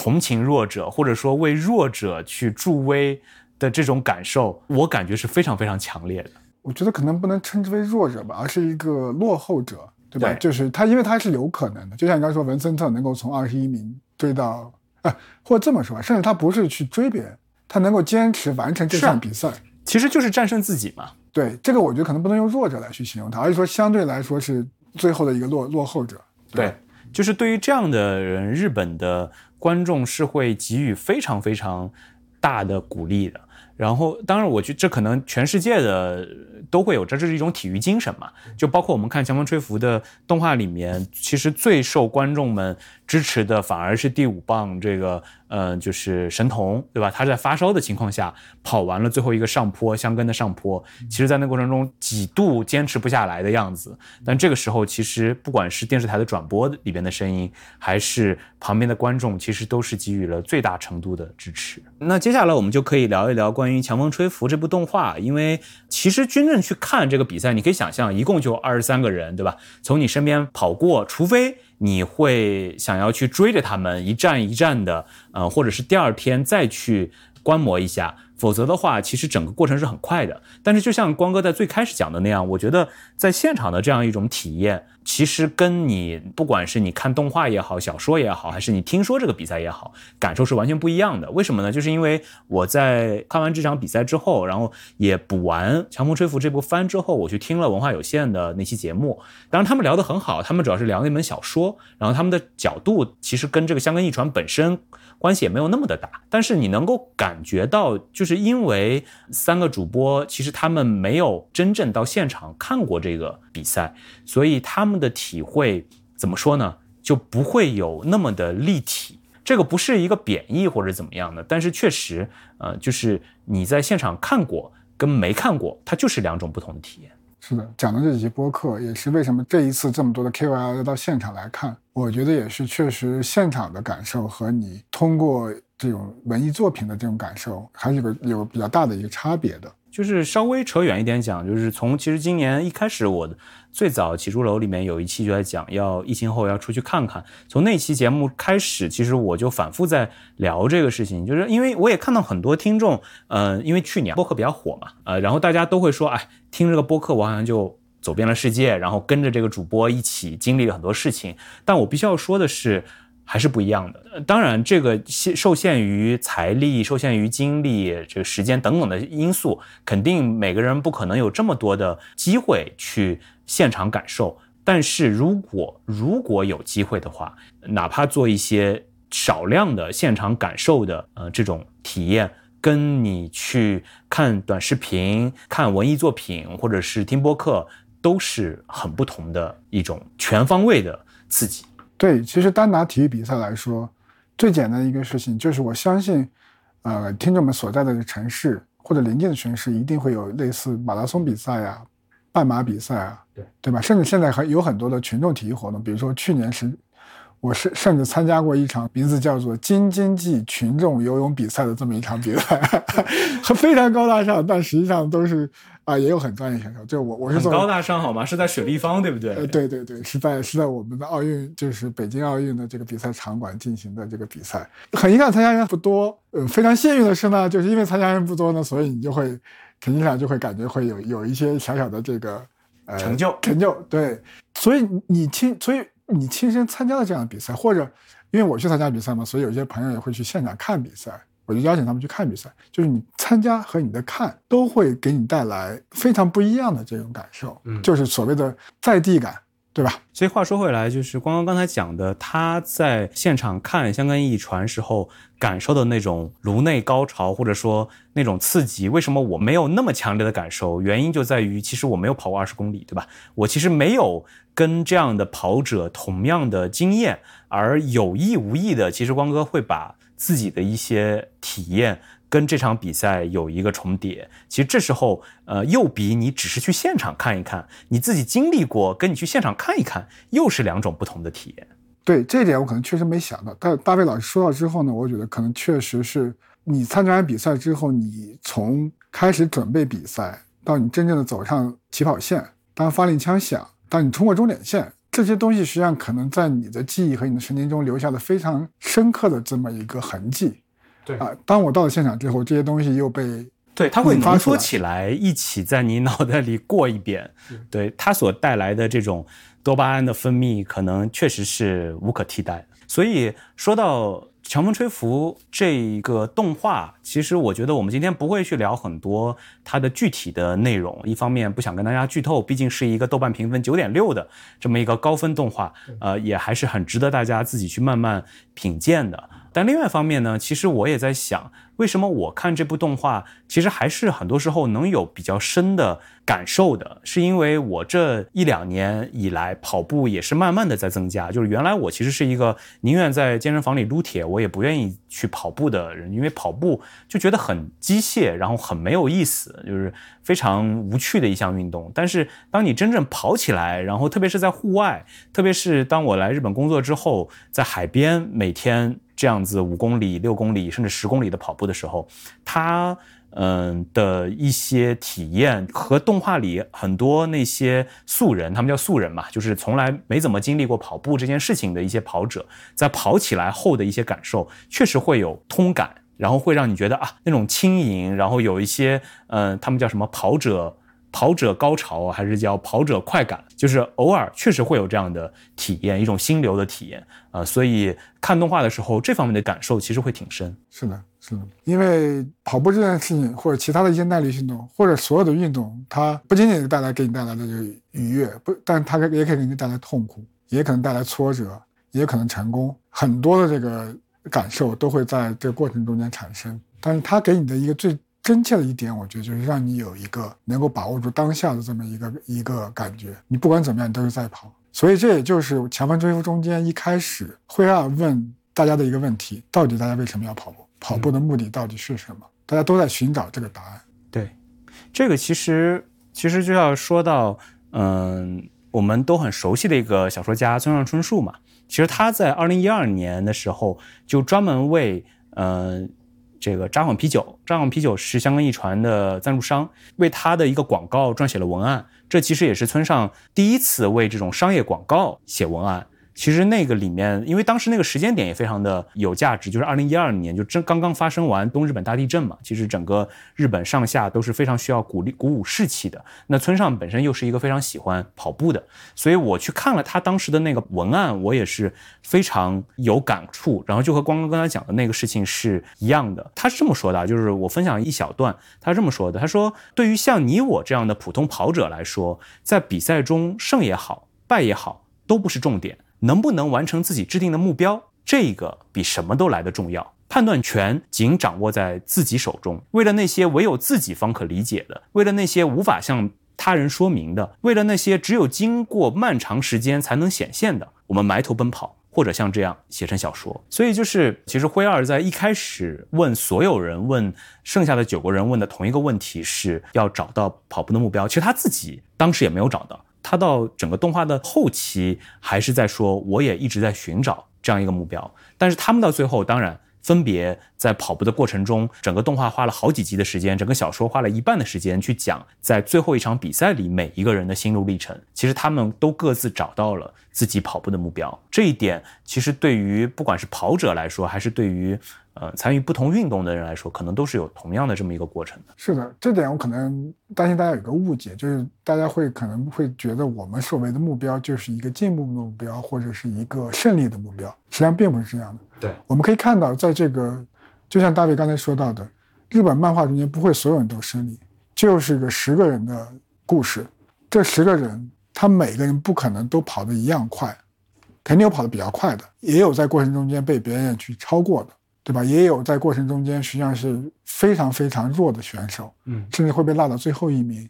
A: 同情弱者，或者说为弱者去助威的这种感受，我感觉是非常非常强烈的。
B: 我觉得可能不能称之为弱者吧，而是一个落后者，对吧？就是他，因为他是有可能的。就像你刚才说，文森特能够从二十一名追到，哎，或者这么说，甚至他不是去追别人，他能够坚持完成这场比赛，
A: 其实就是战胜自己嘛。
B: 对，这个我觉得可能不能用弱者来去形容他，而是说相对来说是最后的一个落落后者。
A: 对，就是对于这样的人，日本的。观众是会给予非常非常大的鼓励的，然后当然，我觉得这可能全世界的都会有，这这是一种体育精神嘛，就包括我们看《强风吹拂》的动画里面，其实最受观众们支持的反而是第五棒这个。嗯，就是神童，对吧？他在发烧的情况下跑完了最后一个上坡，香根的上坡，其实，在那过程中几度坚持不下来的样子。但这个时候，其实不管是电视台的转播里边的声音，还是旁边的观众，其实都是给予了最大程度的支持。那接下来我们就可以聊一聊关于《强风吹拂》这部动画，因为其实真正去看这个比赛，你可以想象，一共就二十三个人，对吧？从你身边跑过，除非。你会想要去追着他们一站一站的，呃，或者是第二天再去观摩一下。否则的话，其实整个过程是很快的。但是就像光哥在最开始讲的那样，我觉得在现场的这样一种体验，其实跟你不管是你看动画也好、小说也好，还是你听说这个比赛也好，感受是完全不一样的。为什么呢？就是因为我在看完这场比赛之后，然后也补完《强风吹拂》这部番之后，我去听了文化有限的那期节目。当然，他们聊得很好，他们主要是聊那本小说，然后他们的角度其实跟这个香根一传本身。关系也没有那么的大，但是你能够感觉到，就是因为三个主播其实他们没有真正到现场看过这个比赛，所以他们的体会怎么说呢，就不会有那么的立体。这个不是一个贬义或者怎么样的，但是确实，呃，就是你在现场看过跟没看过，它就是两种不同的体验。
B: 是的，讲的这几期播客也是为什么这一次这么多的 KOL 要到现场来看，我觉得也是确实现场的感受和你通过这种文艺作品的这种感受还是有个有比较大的一个差别的。
A: 就是稍微扯远一点讲，就是从其实今年一开始我。最早起朱楼里面有一期就在讲要疫情后要出去看看。从那期节目开始，其实我就反复在聊这个事情，就是因为我也看到很多听众，呃，因为去年播客比较火嘛，呃，然后大家都会说，哎，听这个播客我好像就走遍了世界，然后跟着这个主播一起经历了很多事情。但我必须要说的是。还是不一样的。当然，这个限受限于财力、受限于精力、这个时间等等的因素，肯定每个人不可能有这么多的机会去现场感受。但是如果如果有机会的话，哪怕做一些少量的现场感受的呃这种体验，跟你去看短视频、看文艺作品或者是听播客。都是很不同的一种全方位的刺激。
B: 对，其实单拿体育比赛来说，最简单的一个事情就是我相信，呃，听众们所在的城市或者邻近的城市一定会有类似马拉松比赛啊、半马比赛啊，
A: 对
B: 对吧？甚至现在还有很多的群众体育活动，比如说去年是。我是甚至参加过一场名字叫做“京津冀群众游泳比赛”的这么一场比赛，非常高大上，但实际上都是啊，也有很专业选手。就我，我是
A: 很高大上好吗？是在水立方对不对？
B: 呃，对对对，是在是在我们的奥运，就是北京奥运的这个比赛场馆进行的这个比赛。很遗憾，参加人不多。呃，非常幸运的是呢，就是因为参加人不多呢，所以你就会成绩上就会感觉会有有一些小小的这个呃
A: 成就
B: 成就。对，所以你听，所以。你亲身参加了这样的比赛，或者因为我去参加比赛嘛，所以有些朋友也会去现场看比赛，我就邀请他们去看比赛。就是你参加和你的看都会给你带来非常不一样的这种感受，嗯，就是所谓的在地感。对吧？
A: 所以话说回来，就是光光刚才讲的，他在现场看香港一传时候感受的那种颅内高潮，或者说那种刺激，为什么我没有那么强烈的感受？原因就在于，其实我没有跑过二十公里，对吧？我其实没有跟这样的跑者同样的经验，而有意无意的，其实光哥会把自己的一些体验。跟这场比赛有一个重叠，其实这时候，呃，又比你只是去现场看一看，你自己经历过，跟你去现场看一看，又是两种不同的体验。
B: 对这一点，我可能确实没想到。但大卫老师说到之后呢，我觉得可能确实是你参加完比赛之后，你从开始准备比赛到你真正的走上起跑线，当发令枪响，当你冲过终点线，这些东西实际上可能在你的记忆和你的神经中留下了非常深刻的这么一个痕迹。
A: 对
B: 啊，当我到了现场之后，这些东西又被
A: 对它会浓缩起来，一起在你脑袋里过一遍。对它所带来的这种多巴胺的分泌，可能确实是无可替代的。所以说到。强风吹拂这个动画，其实我觉得我们今天不会去聊很多它的具体的内容。一方面不想跟大家剧透，毕竟是一个豆瓣评分九点六的这么一个高分动画，呃，也还是很值得大家自己去慢慢品鉴的。但另外一方面呢，其实我也在想。为什么我看这部动画，其实还是很多时候能有比较深的感受的，是因为我这一两年以来跑步也是慢慢的在增加。就是原来我其实是一个宁愿在健身房里撸铁，我也不愿意去跑步的人，因为跑步就觉得很机械，然后很没有意思，就是非常无趣的一项运动。但是当你真正跑起来，然后特别是在户外，特别是当我来日本工作之后，在海边每天。这样子五公里、六公里甚至十公里的跑步的时候，他嗯的一些体验和动画里很多那些素人，他们叫素人嘛，就是从来没怎么经历过跑步这件事情的一些跑者，在跑起来后的一些感受，确实会有通感，然后会让你觉得啊那种轻盈，然后有一些嗯，他们叫什么跑者。跑者高潮还是叫跑者快感，就是偶尔确实会有这样的体验，一种心流的体验啊。所以看动画的时候，这方面的感受其实会挺深。
B: 是的，是的，因为跑步这件事情，或者其他的一些耐力运动，或者所有的运动，它不仅仅是带来给你带来的这个愉悦，不，但它也可以给你带来痛苦，也可能带来挫折，也可能成功，很多的这个感受都会在这个过程中间产生。但是它给你的一个最真切的一点，我觉得就是让你有一个能够把握住当下的这么一个一个感觉。你不管怎么样，你都是在跑。所以这也就是强风追拂中间一开始灰二问大家的一个问题：到底大家为什么要跑步？跑步的目的到底是什么？大家都在寻找这个答案。
A: 对，这个其实其实就要说到，嗯，我们都很熟悉的一个小说家村上春树嘛。其实他在二零一二年的时候就专门为，嗯。这个札幌啤酒，札幌啤酒是香港一传的赞助商，为他的一个广告撰写了文案。这其实也是村上第一次为这种商业广告写文案。其实那个里面，因为当时那个时间点也非常的有价值，就是二零一二年就正刚刚发生完东日本大地震嘛。其实整个日本上下都是非常需要鼓励鼓舞士气的。那村上本身又是一个非常喜欢跑步的，所以我去看了他当时的那个文案，我也是非常有感触。然后就和光刚刚才讲的那个事情是一样的。他是这么说的，就是我分享一小段，他是这么说的：他说，对于像你我这样的普通跑者来说，在比赛中胜也好，败也好，都不是重点。能不能完成自己制定的目标，这个比什么都来得重要。判断权仅掌握在自己手中。为了那些唯有自己方可理解的，为了那些无法向他人说明的，为了那些只有经过漫长时间才能显现的，我们埋头奔跑，或者像这样写成小说。所以就是，其实灰二在一开始问所有人，问剩下的九个人问的同一个问题，是要找到跑步的目标。其实他自己当时也没有找到，他到整个动画的后期还是在说，我也一直在寻找这样一个目标。但是他们到最后，当然。分别在跑步的过程中，整个动画花了好几集的时间，整个小说花了一半的时间去讲，在最后一场比赛里每一个人的心路历程。其实他们都各自找到了自己跑步的目标，这一点其实对于不管是跑者来说，还是对于。呃，参与不同运动的人来说，可能都是有同样的这么一个过程的。
B: 是的，这点我可能担心大家有个误解，就是大家会可能会觉得我们所谓的目标就是一个进步的目标，或者是一个胜利的目标，实际上并不是这样的。
A: 对，
B: 我们可以看到，在这个就像大卫刚才说到的，日本漫画中间不会所有人都胜利，就是个十个人的故事，这十个人他每个人不可能都跑得一样快，肯定有跑得比较快的，也有在过程中间被别人去超过的。对吧？也有在过程中间实际上是非常非常弱的选手，
A: 嗯，
B: 甚至会被落到最后一名，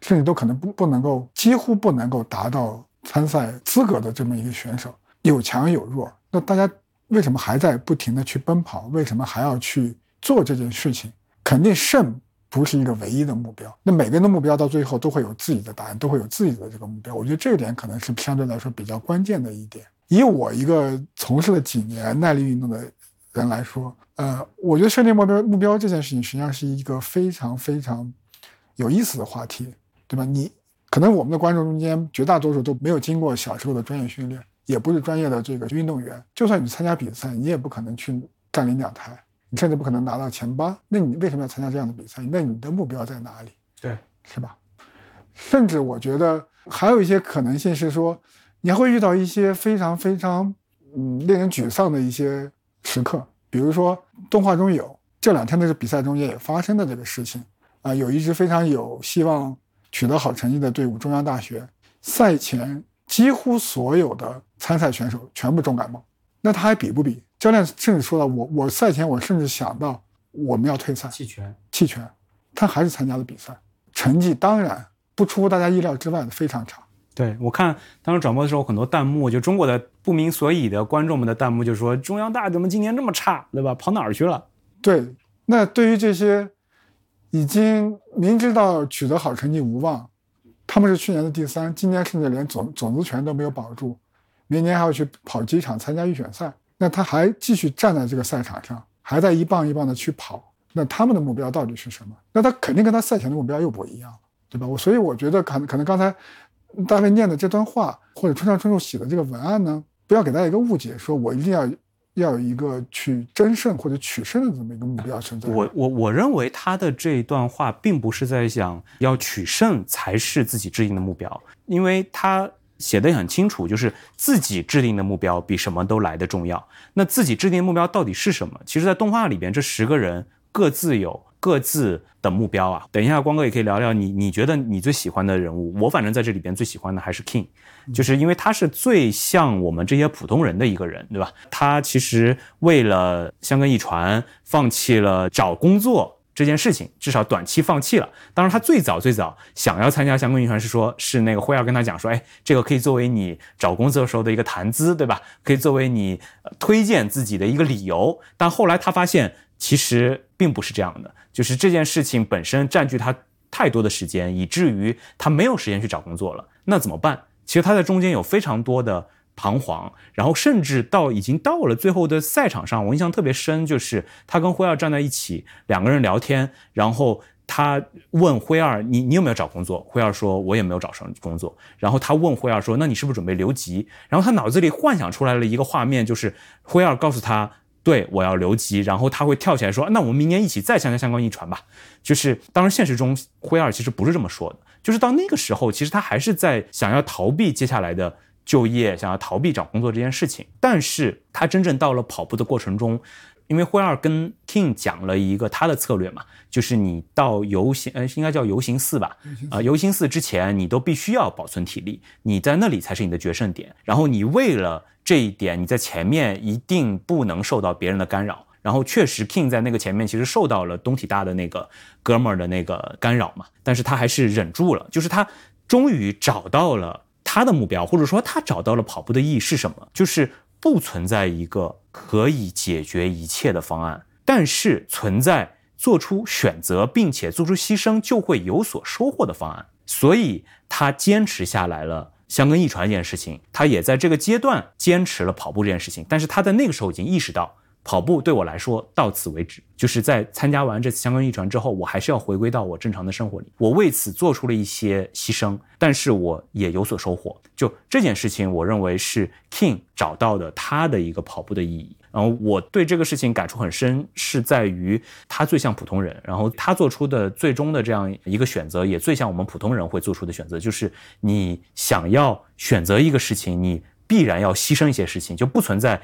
B: 甚至都可能不不能够，几乎不能够达到参赛资格的这么一个选手，有强有弱。那大家为什么还在不停的去奔跑？为什么还要去做这件事情？肯定胜不是一个唯一的目标。那每个人的目标到最后都会有自己的答案，都会有自己的这个目标。我觉得这一点可能是相对来说比较关键的一点。以我一个从事了几年耐力运动的。人来说，呃，我觉得设定目标目标这件事情实际上是一个非常非常有意思的话题，对吧？你可能我们的观众中间绝大多数都没有经过小时候的专业训练，也不是专业的这个运动员。就算你参加比赛，你也不可能去占领两台，你甚至不可能拿到前八。那你为什么要参加这样的比赛？那你的目标在哪里？
A: 对，
B: 是吧？甚至我觉得还有一些可能性是说，你还会遇到一些非常非常嗯令人沮丧的一些。时刻，比如说动画中有这两天的比赛中间也发生的这个事情。啊，有一支非常有希望取得好成绩的队伍——中央大学，赛前几乎所有的参赛选手全部重感冒，那他还比不比？教练甚至说了，我我赛前我甚至想到我们要退赛
A: 弃权，
B: 弃权，他还是参加了比赛，成绩当然不出乎大家意料之外的非常差。
A: 对我看当时转播的时候，很多弹幕就中国的不明所以的观众们的弹幕就说：“中央大怎么今年这么差，对吧？跑哪儿去了？”
B: 对，那对于这些已经明知道取得好成绩无望，他们是去年的第三，今年甚至连种种子权都没有保住，明年还要去跑几场参加预选赛，那他还继续站在这个赛场上，还在一棒一棒的去跑，那他们的目标到底是什么？那他肯定跟他赛前的目标又不一样，对吧？我所以我觉得可能可能刚才。大卫念的这段话，或者村上春树写的这个文案呢，不要给大家一个误解，说我一定要要有一个去争胜或者取胜的这么一个目标存在。
A: 我我我认为他的这一段话并不是在想要取胜才是自己制定的目标，因为他写的很清楚，就是自己制定的目标比什么都来的重要。那自己制定目标到底是什么？其实，在动画里边，这十个人各自有。各自的目标啊，等一下，光哥也可以聊聊你，你觉得你最喜欢的人物？我反正在这里边最喜欢的还是 King，就是因为他是最像我们这些普通人的一个人，对吧？他其实为了香根一传，放弃了找工作这件事情，至少短期放弃了。当然，他最早最早想要参加香根一传，是说，是那个辉儿跟他讲说，哎，这个可以作为你找工作时候的一个谈资，对吧？可以作为你推荐自己的一个理由。但后来他发现，其实并不是这样的。就是这件事情本身占据他太多的时间，以至于他没有时间去找工作了。那怎么办？其实他在中间有非常多的彷徨，然后甚至到已经到了最后的赛场上，我印象特别深，就是他跟辉二站在一起，两个人聊天，然后他问辉二：“你你有没有找工作？”辉二说：“我也没有找上工作。”然后他问辉二说：“那你是不是准备留级？”然后他脑子里幻想出来了一个画面，就是辉二告诉他。对，我要留级，然后他会跳起来说：“那我们明年一起再参加相关一传吧。”就是当然，现实中灰二其实不是这么说的，就是到那个时候，其实他还是在想要逃避接下来的就业，想要逃避找工作这件事情。但是他真正到了跑步的过程中，因为辉二跟 King 讲了一个他的策略嘛，就是你到游行，呃，应该叫游行四吧，啊，游行四之前你都必须要保存体力，你在那里才是你的决胜点。然后你为了这一点，你在前面一定不能受到别人的干扰。然后确实 King 在那个前面其实受到了东体大的那个哥们儿的那个干扰嘛，但是他还是忍住了，就是他终于找到了他的目标，或者说他找到了跑步的意义是什么，就是不存在一个可以解决一切的方案，但是存在做出选择并且做出牺牲就会有所收获的方案，所以他坚持下来了。香根一传这件事情，他也在这个阶段坚持了跑步这件事情，但是他在那个时候已经意识到，跑步对我来说到此为止，就是在参加完这次香根一传之后，我还是要回归到我正常的生活里。我为此做出了一些牺牲，但是我也有所收获。就这件事情，我认为是 King 找到的他的一个跑步的意义。然后我对这个事情感触很深，是在于他最像普通人，然后他做出的最终的这样一个选择，也最像我们普通人会做出的选择，就是你想要选择一个事情，你必然要牺牲一些事情，就不存在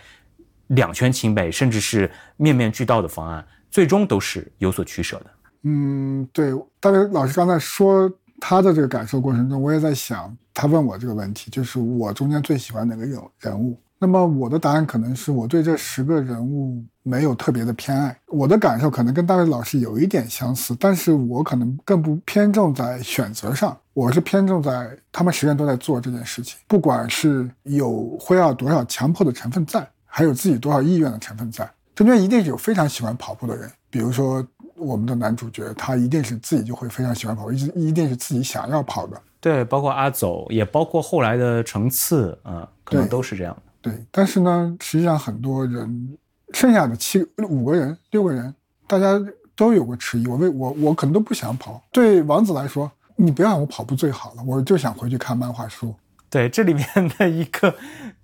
A: 两全其美，甚至是面面俱到的方案，最终都是有所取舍的。
B: 嗯，对，大卫老师刚才说他的这个感受过程中，我也在想，他问我这个问题，就是我中间最喜欢哪个人人物。那么我的答案可能是我对这十个人物没有特别的偏爱，我的感受可能跟大卫老师有一点相似，但是我可能更不偏重在选择上，我是偏重在他们实际上都在做这件事情，不管是有会要多少强迫的成分在，还有自己多少意愿的成分在，中间一定是有非常喜欢跑步的人，比如说我们的男主角，他一定是自己就会非常喜欢跑步，一一定是自己想要跑的，
A: 对，包括阿走，也包括后来的程次，啊，可能都是这样的。
B: 对，但是呢，实际上很多人，剩下的七五个人、六个人，大家都有过迟疑。我为我我可能都不想跑。对王子来说，你不要让我跑步最好了，我就想回去看漫画书。
A: 对，这里面的一个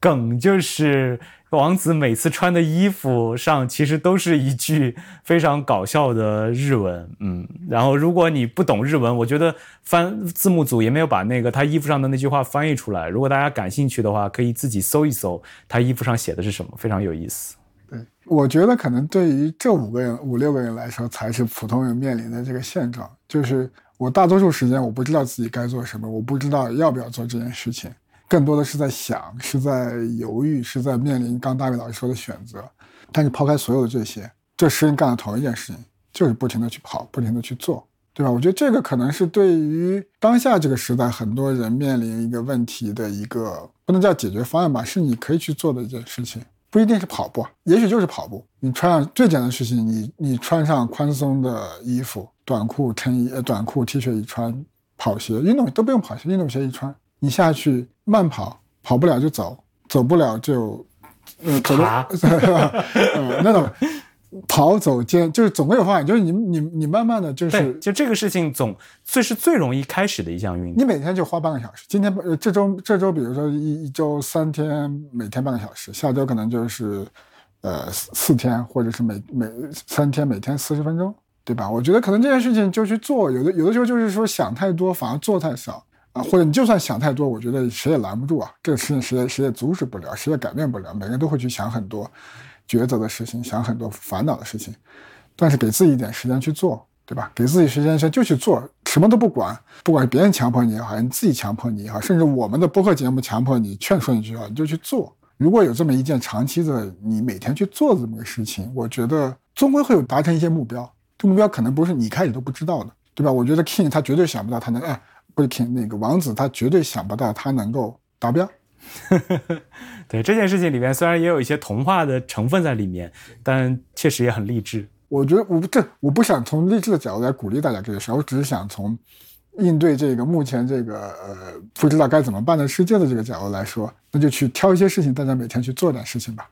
A: 梗就是。王子每次穿的衣服上其实都是一句非常搞笑的日文，嗯，然后如果你不懂日文，我觉得翻字幕组也没有把那个他衣服上的那句话翻译出来。如果大家感兴趣的话，可以自己搜一搜他衣服上写的是什么，非常有意思。
B: 对，我觉得可能对于这五个人、五六个人来说，才是普通人面临的这个现状，就是我大多数时间我不知道自己该做什么，我不知道要不要做这件事情。更多的是在想，是在犹豫，是在面临刚大卫老师说的选择。但是抛开所有的这些，这十人干了同一件事情，就是不停的去跑，不停的去做，对吧？我觉得这个可能是对于当下这个时代很多人面临一个问题的一个不能叫解决方案吧，是你可以去做的一件事情。不一定是跑步，也许就是跑步。你穿上最简单的事情，你你穿上宽松的衣服，短裤、衬衣、呃短裤、T 恤一穿，跑鞋、运动都不用跑鞋，运动鞋一穿。你下去慢跑，跑不了就走，走不了就，
A: 呃，爬，
B: 那种跑走间就是总会有方法，就是你你你慢慢的就是，
A: 就这个事情总这是最容易开始的一项运动。
B: 你每天就花半个小时，今天呃这周这周比如说一一周三天，每天半个小时，下周可能就是呃四四天，或者是每每三天每天四十分钟，对吧？我觉得可能这件事情就去做，有的有的时候就是说想太多，反而做太少。或者你就算想太多，我觉得谁也拦不住啊。这个事情谁也谁也阻止不了，谁也改变不了。每个人都会去想很多抉择的事情，想很多烦恼的事情。但是给自己一点时间去做，对吧？给自己时间先就去做，什么都不管，不管是别人强迫你也好，你自己强迫你也好，甚至我们的播客节目强迫你、劝说你去好，你就去做。如果有这么一件长期的，你每天去做这么个事情，我觉得终归会有达成一些目标。这目标可能不是你开始都不知道的，对吧？我觉得 King 他绝对想不到他能哎。会听那个王子，他绝对想不到他能够达标。
A: 对这件事情里面，虽然也有一些童话的成分在里面，但确实也很励志。
B: 我觉得我这我不想从励志的角度来鼓励大家这个事，我只是想从应对这个目前这个呃不知道该怎么办的世界的这个角度来说，那就去挑一些事情，大家每天去做点事情吧。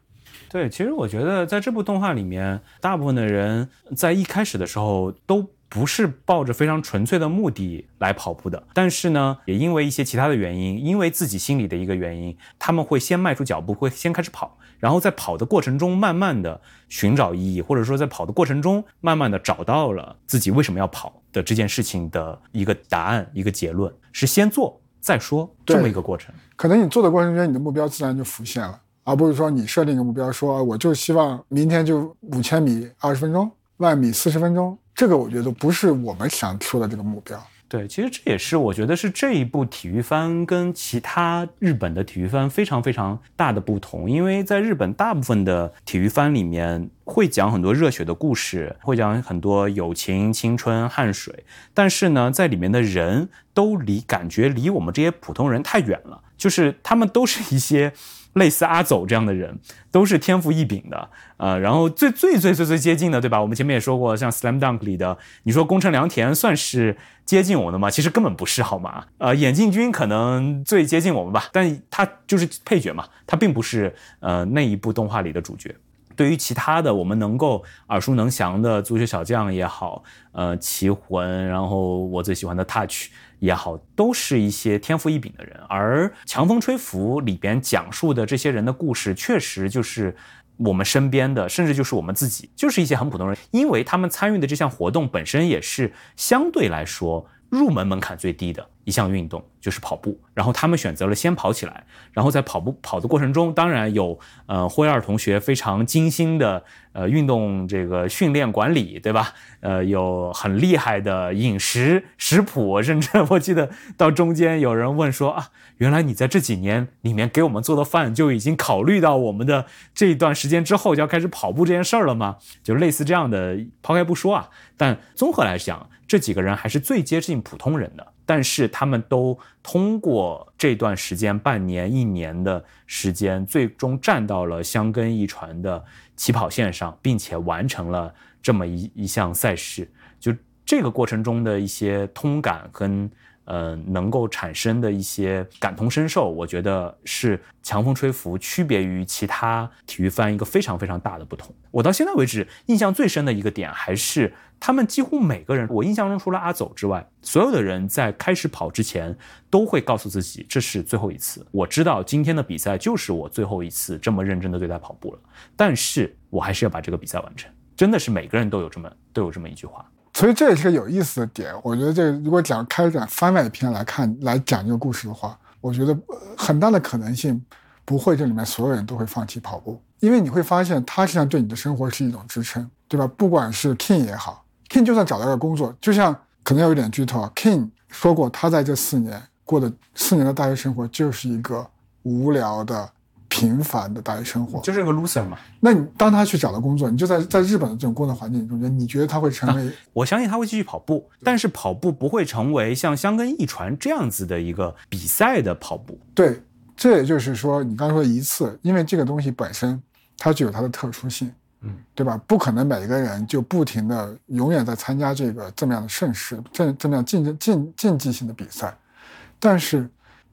A: 对，其实我觉得在这部动画里面，大部分的人在一开始的时候都。不是抱着非常纯粹的目的来跑步的，但是呢，也因为一些其他的原因，因为自己心里的一个原因，他们会先迈出脚步，会先开始跑，然后在跑的过程中，慢慢的寻找意义，或者说在跑的过程中，慢慢的找到了自己为什么要跑的这件事情的一个答案，一个结论，是先做再说这么一个过程。
B: 可能你做的过程中，你的目标自然就浮现了，而不是说你设定一个目标，说我就希望明天就五千米二十分钟，万米四十分钟。这个我觉得不是我们想说的这个目标。
A: 对，其实这也是我觉得是这一部体育番跟其他日本的体育番非常非常大的不同，因为在日本大部分的体育番里面会讲很多热血的故事，会讲很多友情、青春、汗水，但是呢，在里面的人都离感觉离我们这些普通人太远了，就是他们都是一些。类似阿走这样的人，都是天赋异禀的，呃，然后最最最最最接近的，对吧？我们前面也说过，像《Slam Dunk》里的，你说宫城良田算是接近我的吗？其实根本不是，好吗？呃，眼镜君可能最接近我们吧，但他就是配角嘛，他并不是呃那一部动画里的主角。对于其他的我们能够耳熟能详的足球小将也好，呃，奇魂，然后我最喜欢的 Touch。也好，都是一些天赋异禀的人，而《强风吹拂》里边讲述的这些人的故事，确实就是我们身边的，甚至就是我们自己，就是一些很普通人，因为他们参与的这项活动本身也是相对来说入门门槛最低的。一项运动就是跑步，然后他们选择了先跑起来，然后在跑步跑的过程中，当然有呃霍尔同学非常精心的呃运动这个训练管理，对吧？呃，有很厉害的饮食食谱，甚至我记得到中间有人问说啊，原来你在这几年里面给我们做的饭就已经考虑到我们的这一段时间之后就要开始跑步这件事儿了吗？就类似这样的，抛开不说啊，但综合来讲，这几个人还是最接近普通人的。但是他们都通过这段时间，半年、一年的时间，最终站到了香根一传的起跑线上，并且完成了这么一一项赛事。就这个过程中的一些通感跟。呃，能够产生的一些感同身受，我觉得是强风吹拂区别于其他体育番一个非常非常大的不同。我到现在为止印象最深的一个点，还是他们几乎每个人，我印象中除了阿走之外，所有的人在开始跑之前都会告诉自己，这是最后一次。我知道今天的比赛就是我最后一次这么认真的对待跑步了，但是我还是要把这个比赛完成。真的是每个人都有这么都有这么一句话。
B: 所以这也是个有意思的点。我觉得，这如果讲开展番外篇来看来讲这个故事的话，我觉得很大的可能性不会这里面所有人都会放弃跑步，因为你会发现它实际上对你的生活是一种支撑，对吧？不管是 King 也好，King 就算找到了工作，就像可能有一点剧透啊，King 说过，他在这四年过的四年的大学生活就是一个无聊的。平凡的大学生活
A: 就是个 loser 嘛？
B: 那你当他去找到工作，你就在在日本的这种工作环境中间，你觉得他会成为？
A: 我相信他会继续跑步，但是跑步不会成为像香根一传这样子的一个比赛的跑步。
B: 对，这也就是说，你刚说一次，因为这个东西本身它具有它的特殊性，
A: 嗯，
B: 对吧？不可能每个人就不停的永远在参加这个这么样的盛世，这这么样竞竞竞技性的比赛，但是。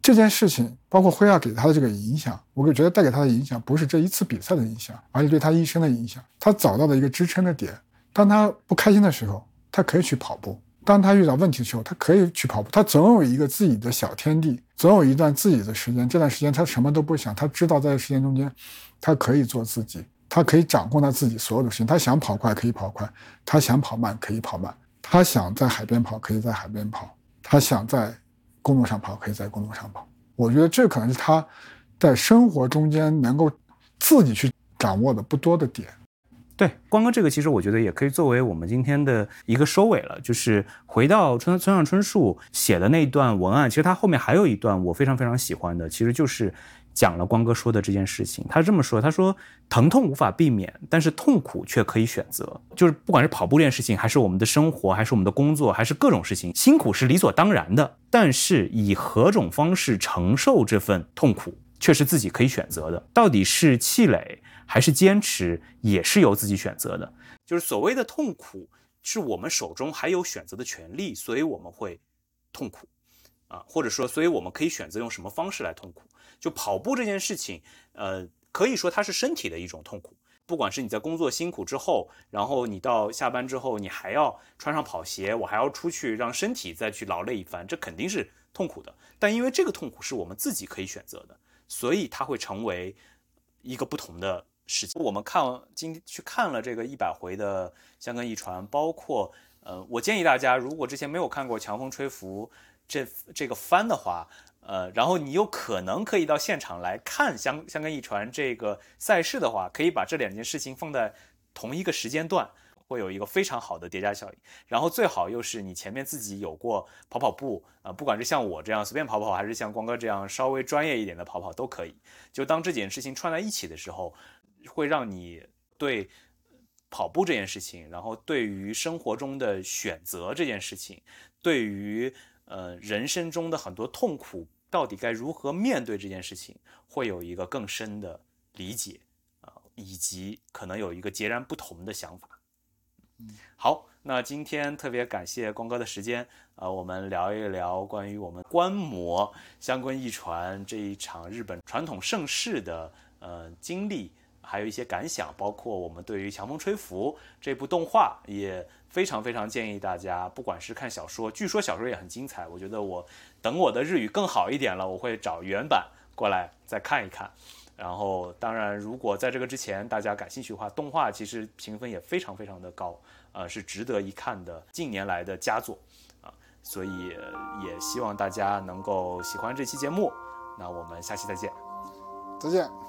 B: 这件事情，包括辉亚给他的这个影响，我觉得带给他的影响不是这一次比赛的影响，而是对他一生的影响。他找到了一个支撑的点。当他不开心的时候，他可以去跑步；当他遇到问题的时候，他可以去跑步。他总有一个自己的小天地，总有一段自己的时间。这段时间他什么都不想，他知道在这时间中间，他可以做自己，他可以掌控他自己所有的事情。他想跑快可以跑快，他想跑慢可以跑慢，他想在海边跑可以在海边跑，他想在。公路上跑，可以在公路上跑。我觉得这可能是他在生活中间能够自己去掌握的不多的点。
A: 对，光哥，这个其实我觉得也可以作为我们今天的一个收尾了。就是回到村村上春树写的那一段文案，其实他后面还有一段我非常非常喜欢的，其实就是。讲了光哥说的这件事情，他是这么说，他说疼痛无法避免，但是痛苦却可以选择。就是不管是跑步这件事情，还是我们的生活，还是我们的工作，还是各种事情，辛苦是理所当然的。但是以何种方式承受这份痛苦，却是自己可以选择的。到底是气馁还是坚持，也是由自己选择的。就是所谓的痛苦，是我们手中还有选择的权利，所以我们会痛苦啊，或者说，所以我们可以选择用什么方式来痛苦。就跑步这件事情，呃，可以说它是身体的一种痛苦。不管是你在工作辛苦之后，然后你到下班之后，你还要穿上跑鞋，我还要出去让身体再去劳累一番，这肯定是痛苦的。但因为这个痛苦是我们自己可以选择的，所以它会成为一个不同的事情。我们看今去看了这个一百回的香根一传，包括呃，我建议大家，如果之前没有看过《强风吹拂》这这个番的话。呃，然后你有可能可以到现场来看香香根一传这个赛事的话，可以把这两件事情放在同一个时间段，会有一个非常好的叠加效应。然后最好又是你前面自己有过跑跑步啊，不管是像我这样随便跑跑，还是像光哥这样稍微专业一点的跑跑都可以。就当这件事情串在一起的时候，会让你对跑步这件事情，然后对于生活中的选择这件事情，对于呃人生中的很多痛苦，到底该如何面对这件事情，会有一个更深的理解啊，以及可能有一个截然不同的想法。好，那今天特别感谢光哥的时间，啊，我们聊一聊关于我们观摩相关艺传这一场日本传统盛世的呃经历，还有一些感想，包括我们对于《强风吹拂》这部动画，也非常非常建议大家，不管是看小说，据说小说也很精彩，我觉得我等我的日语更好一点了，我会找原版过来再看一看。然后，当然，如果在这个之前大家感兴趣的话，动画其实评分也非常非常的高，呃，是值得一看的近年来的佳作，啊，所以也希望大家能够喜欢这期节目。那我们下期再见，
B: 再见。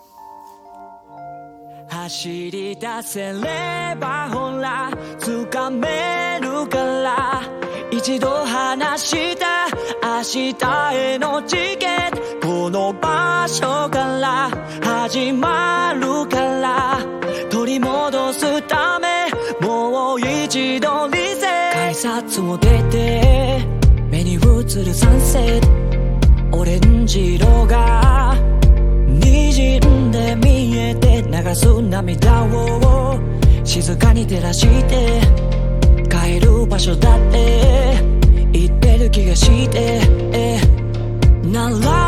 C: 走り出せればほら掴めるから一度話した明日へのチケットこの場所から始まるから取り戻すためもう一度リセ改札を出て目に映るサンセットオレンジ色が滲んで見えて流す涙を静かに照らして帰る場所だって言ってる気がして並んで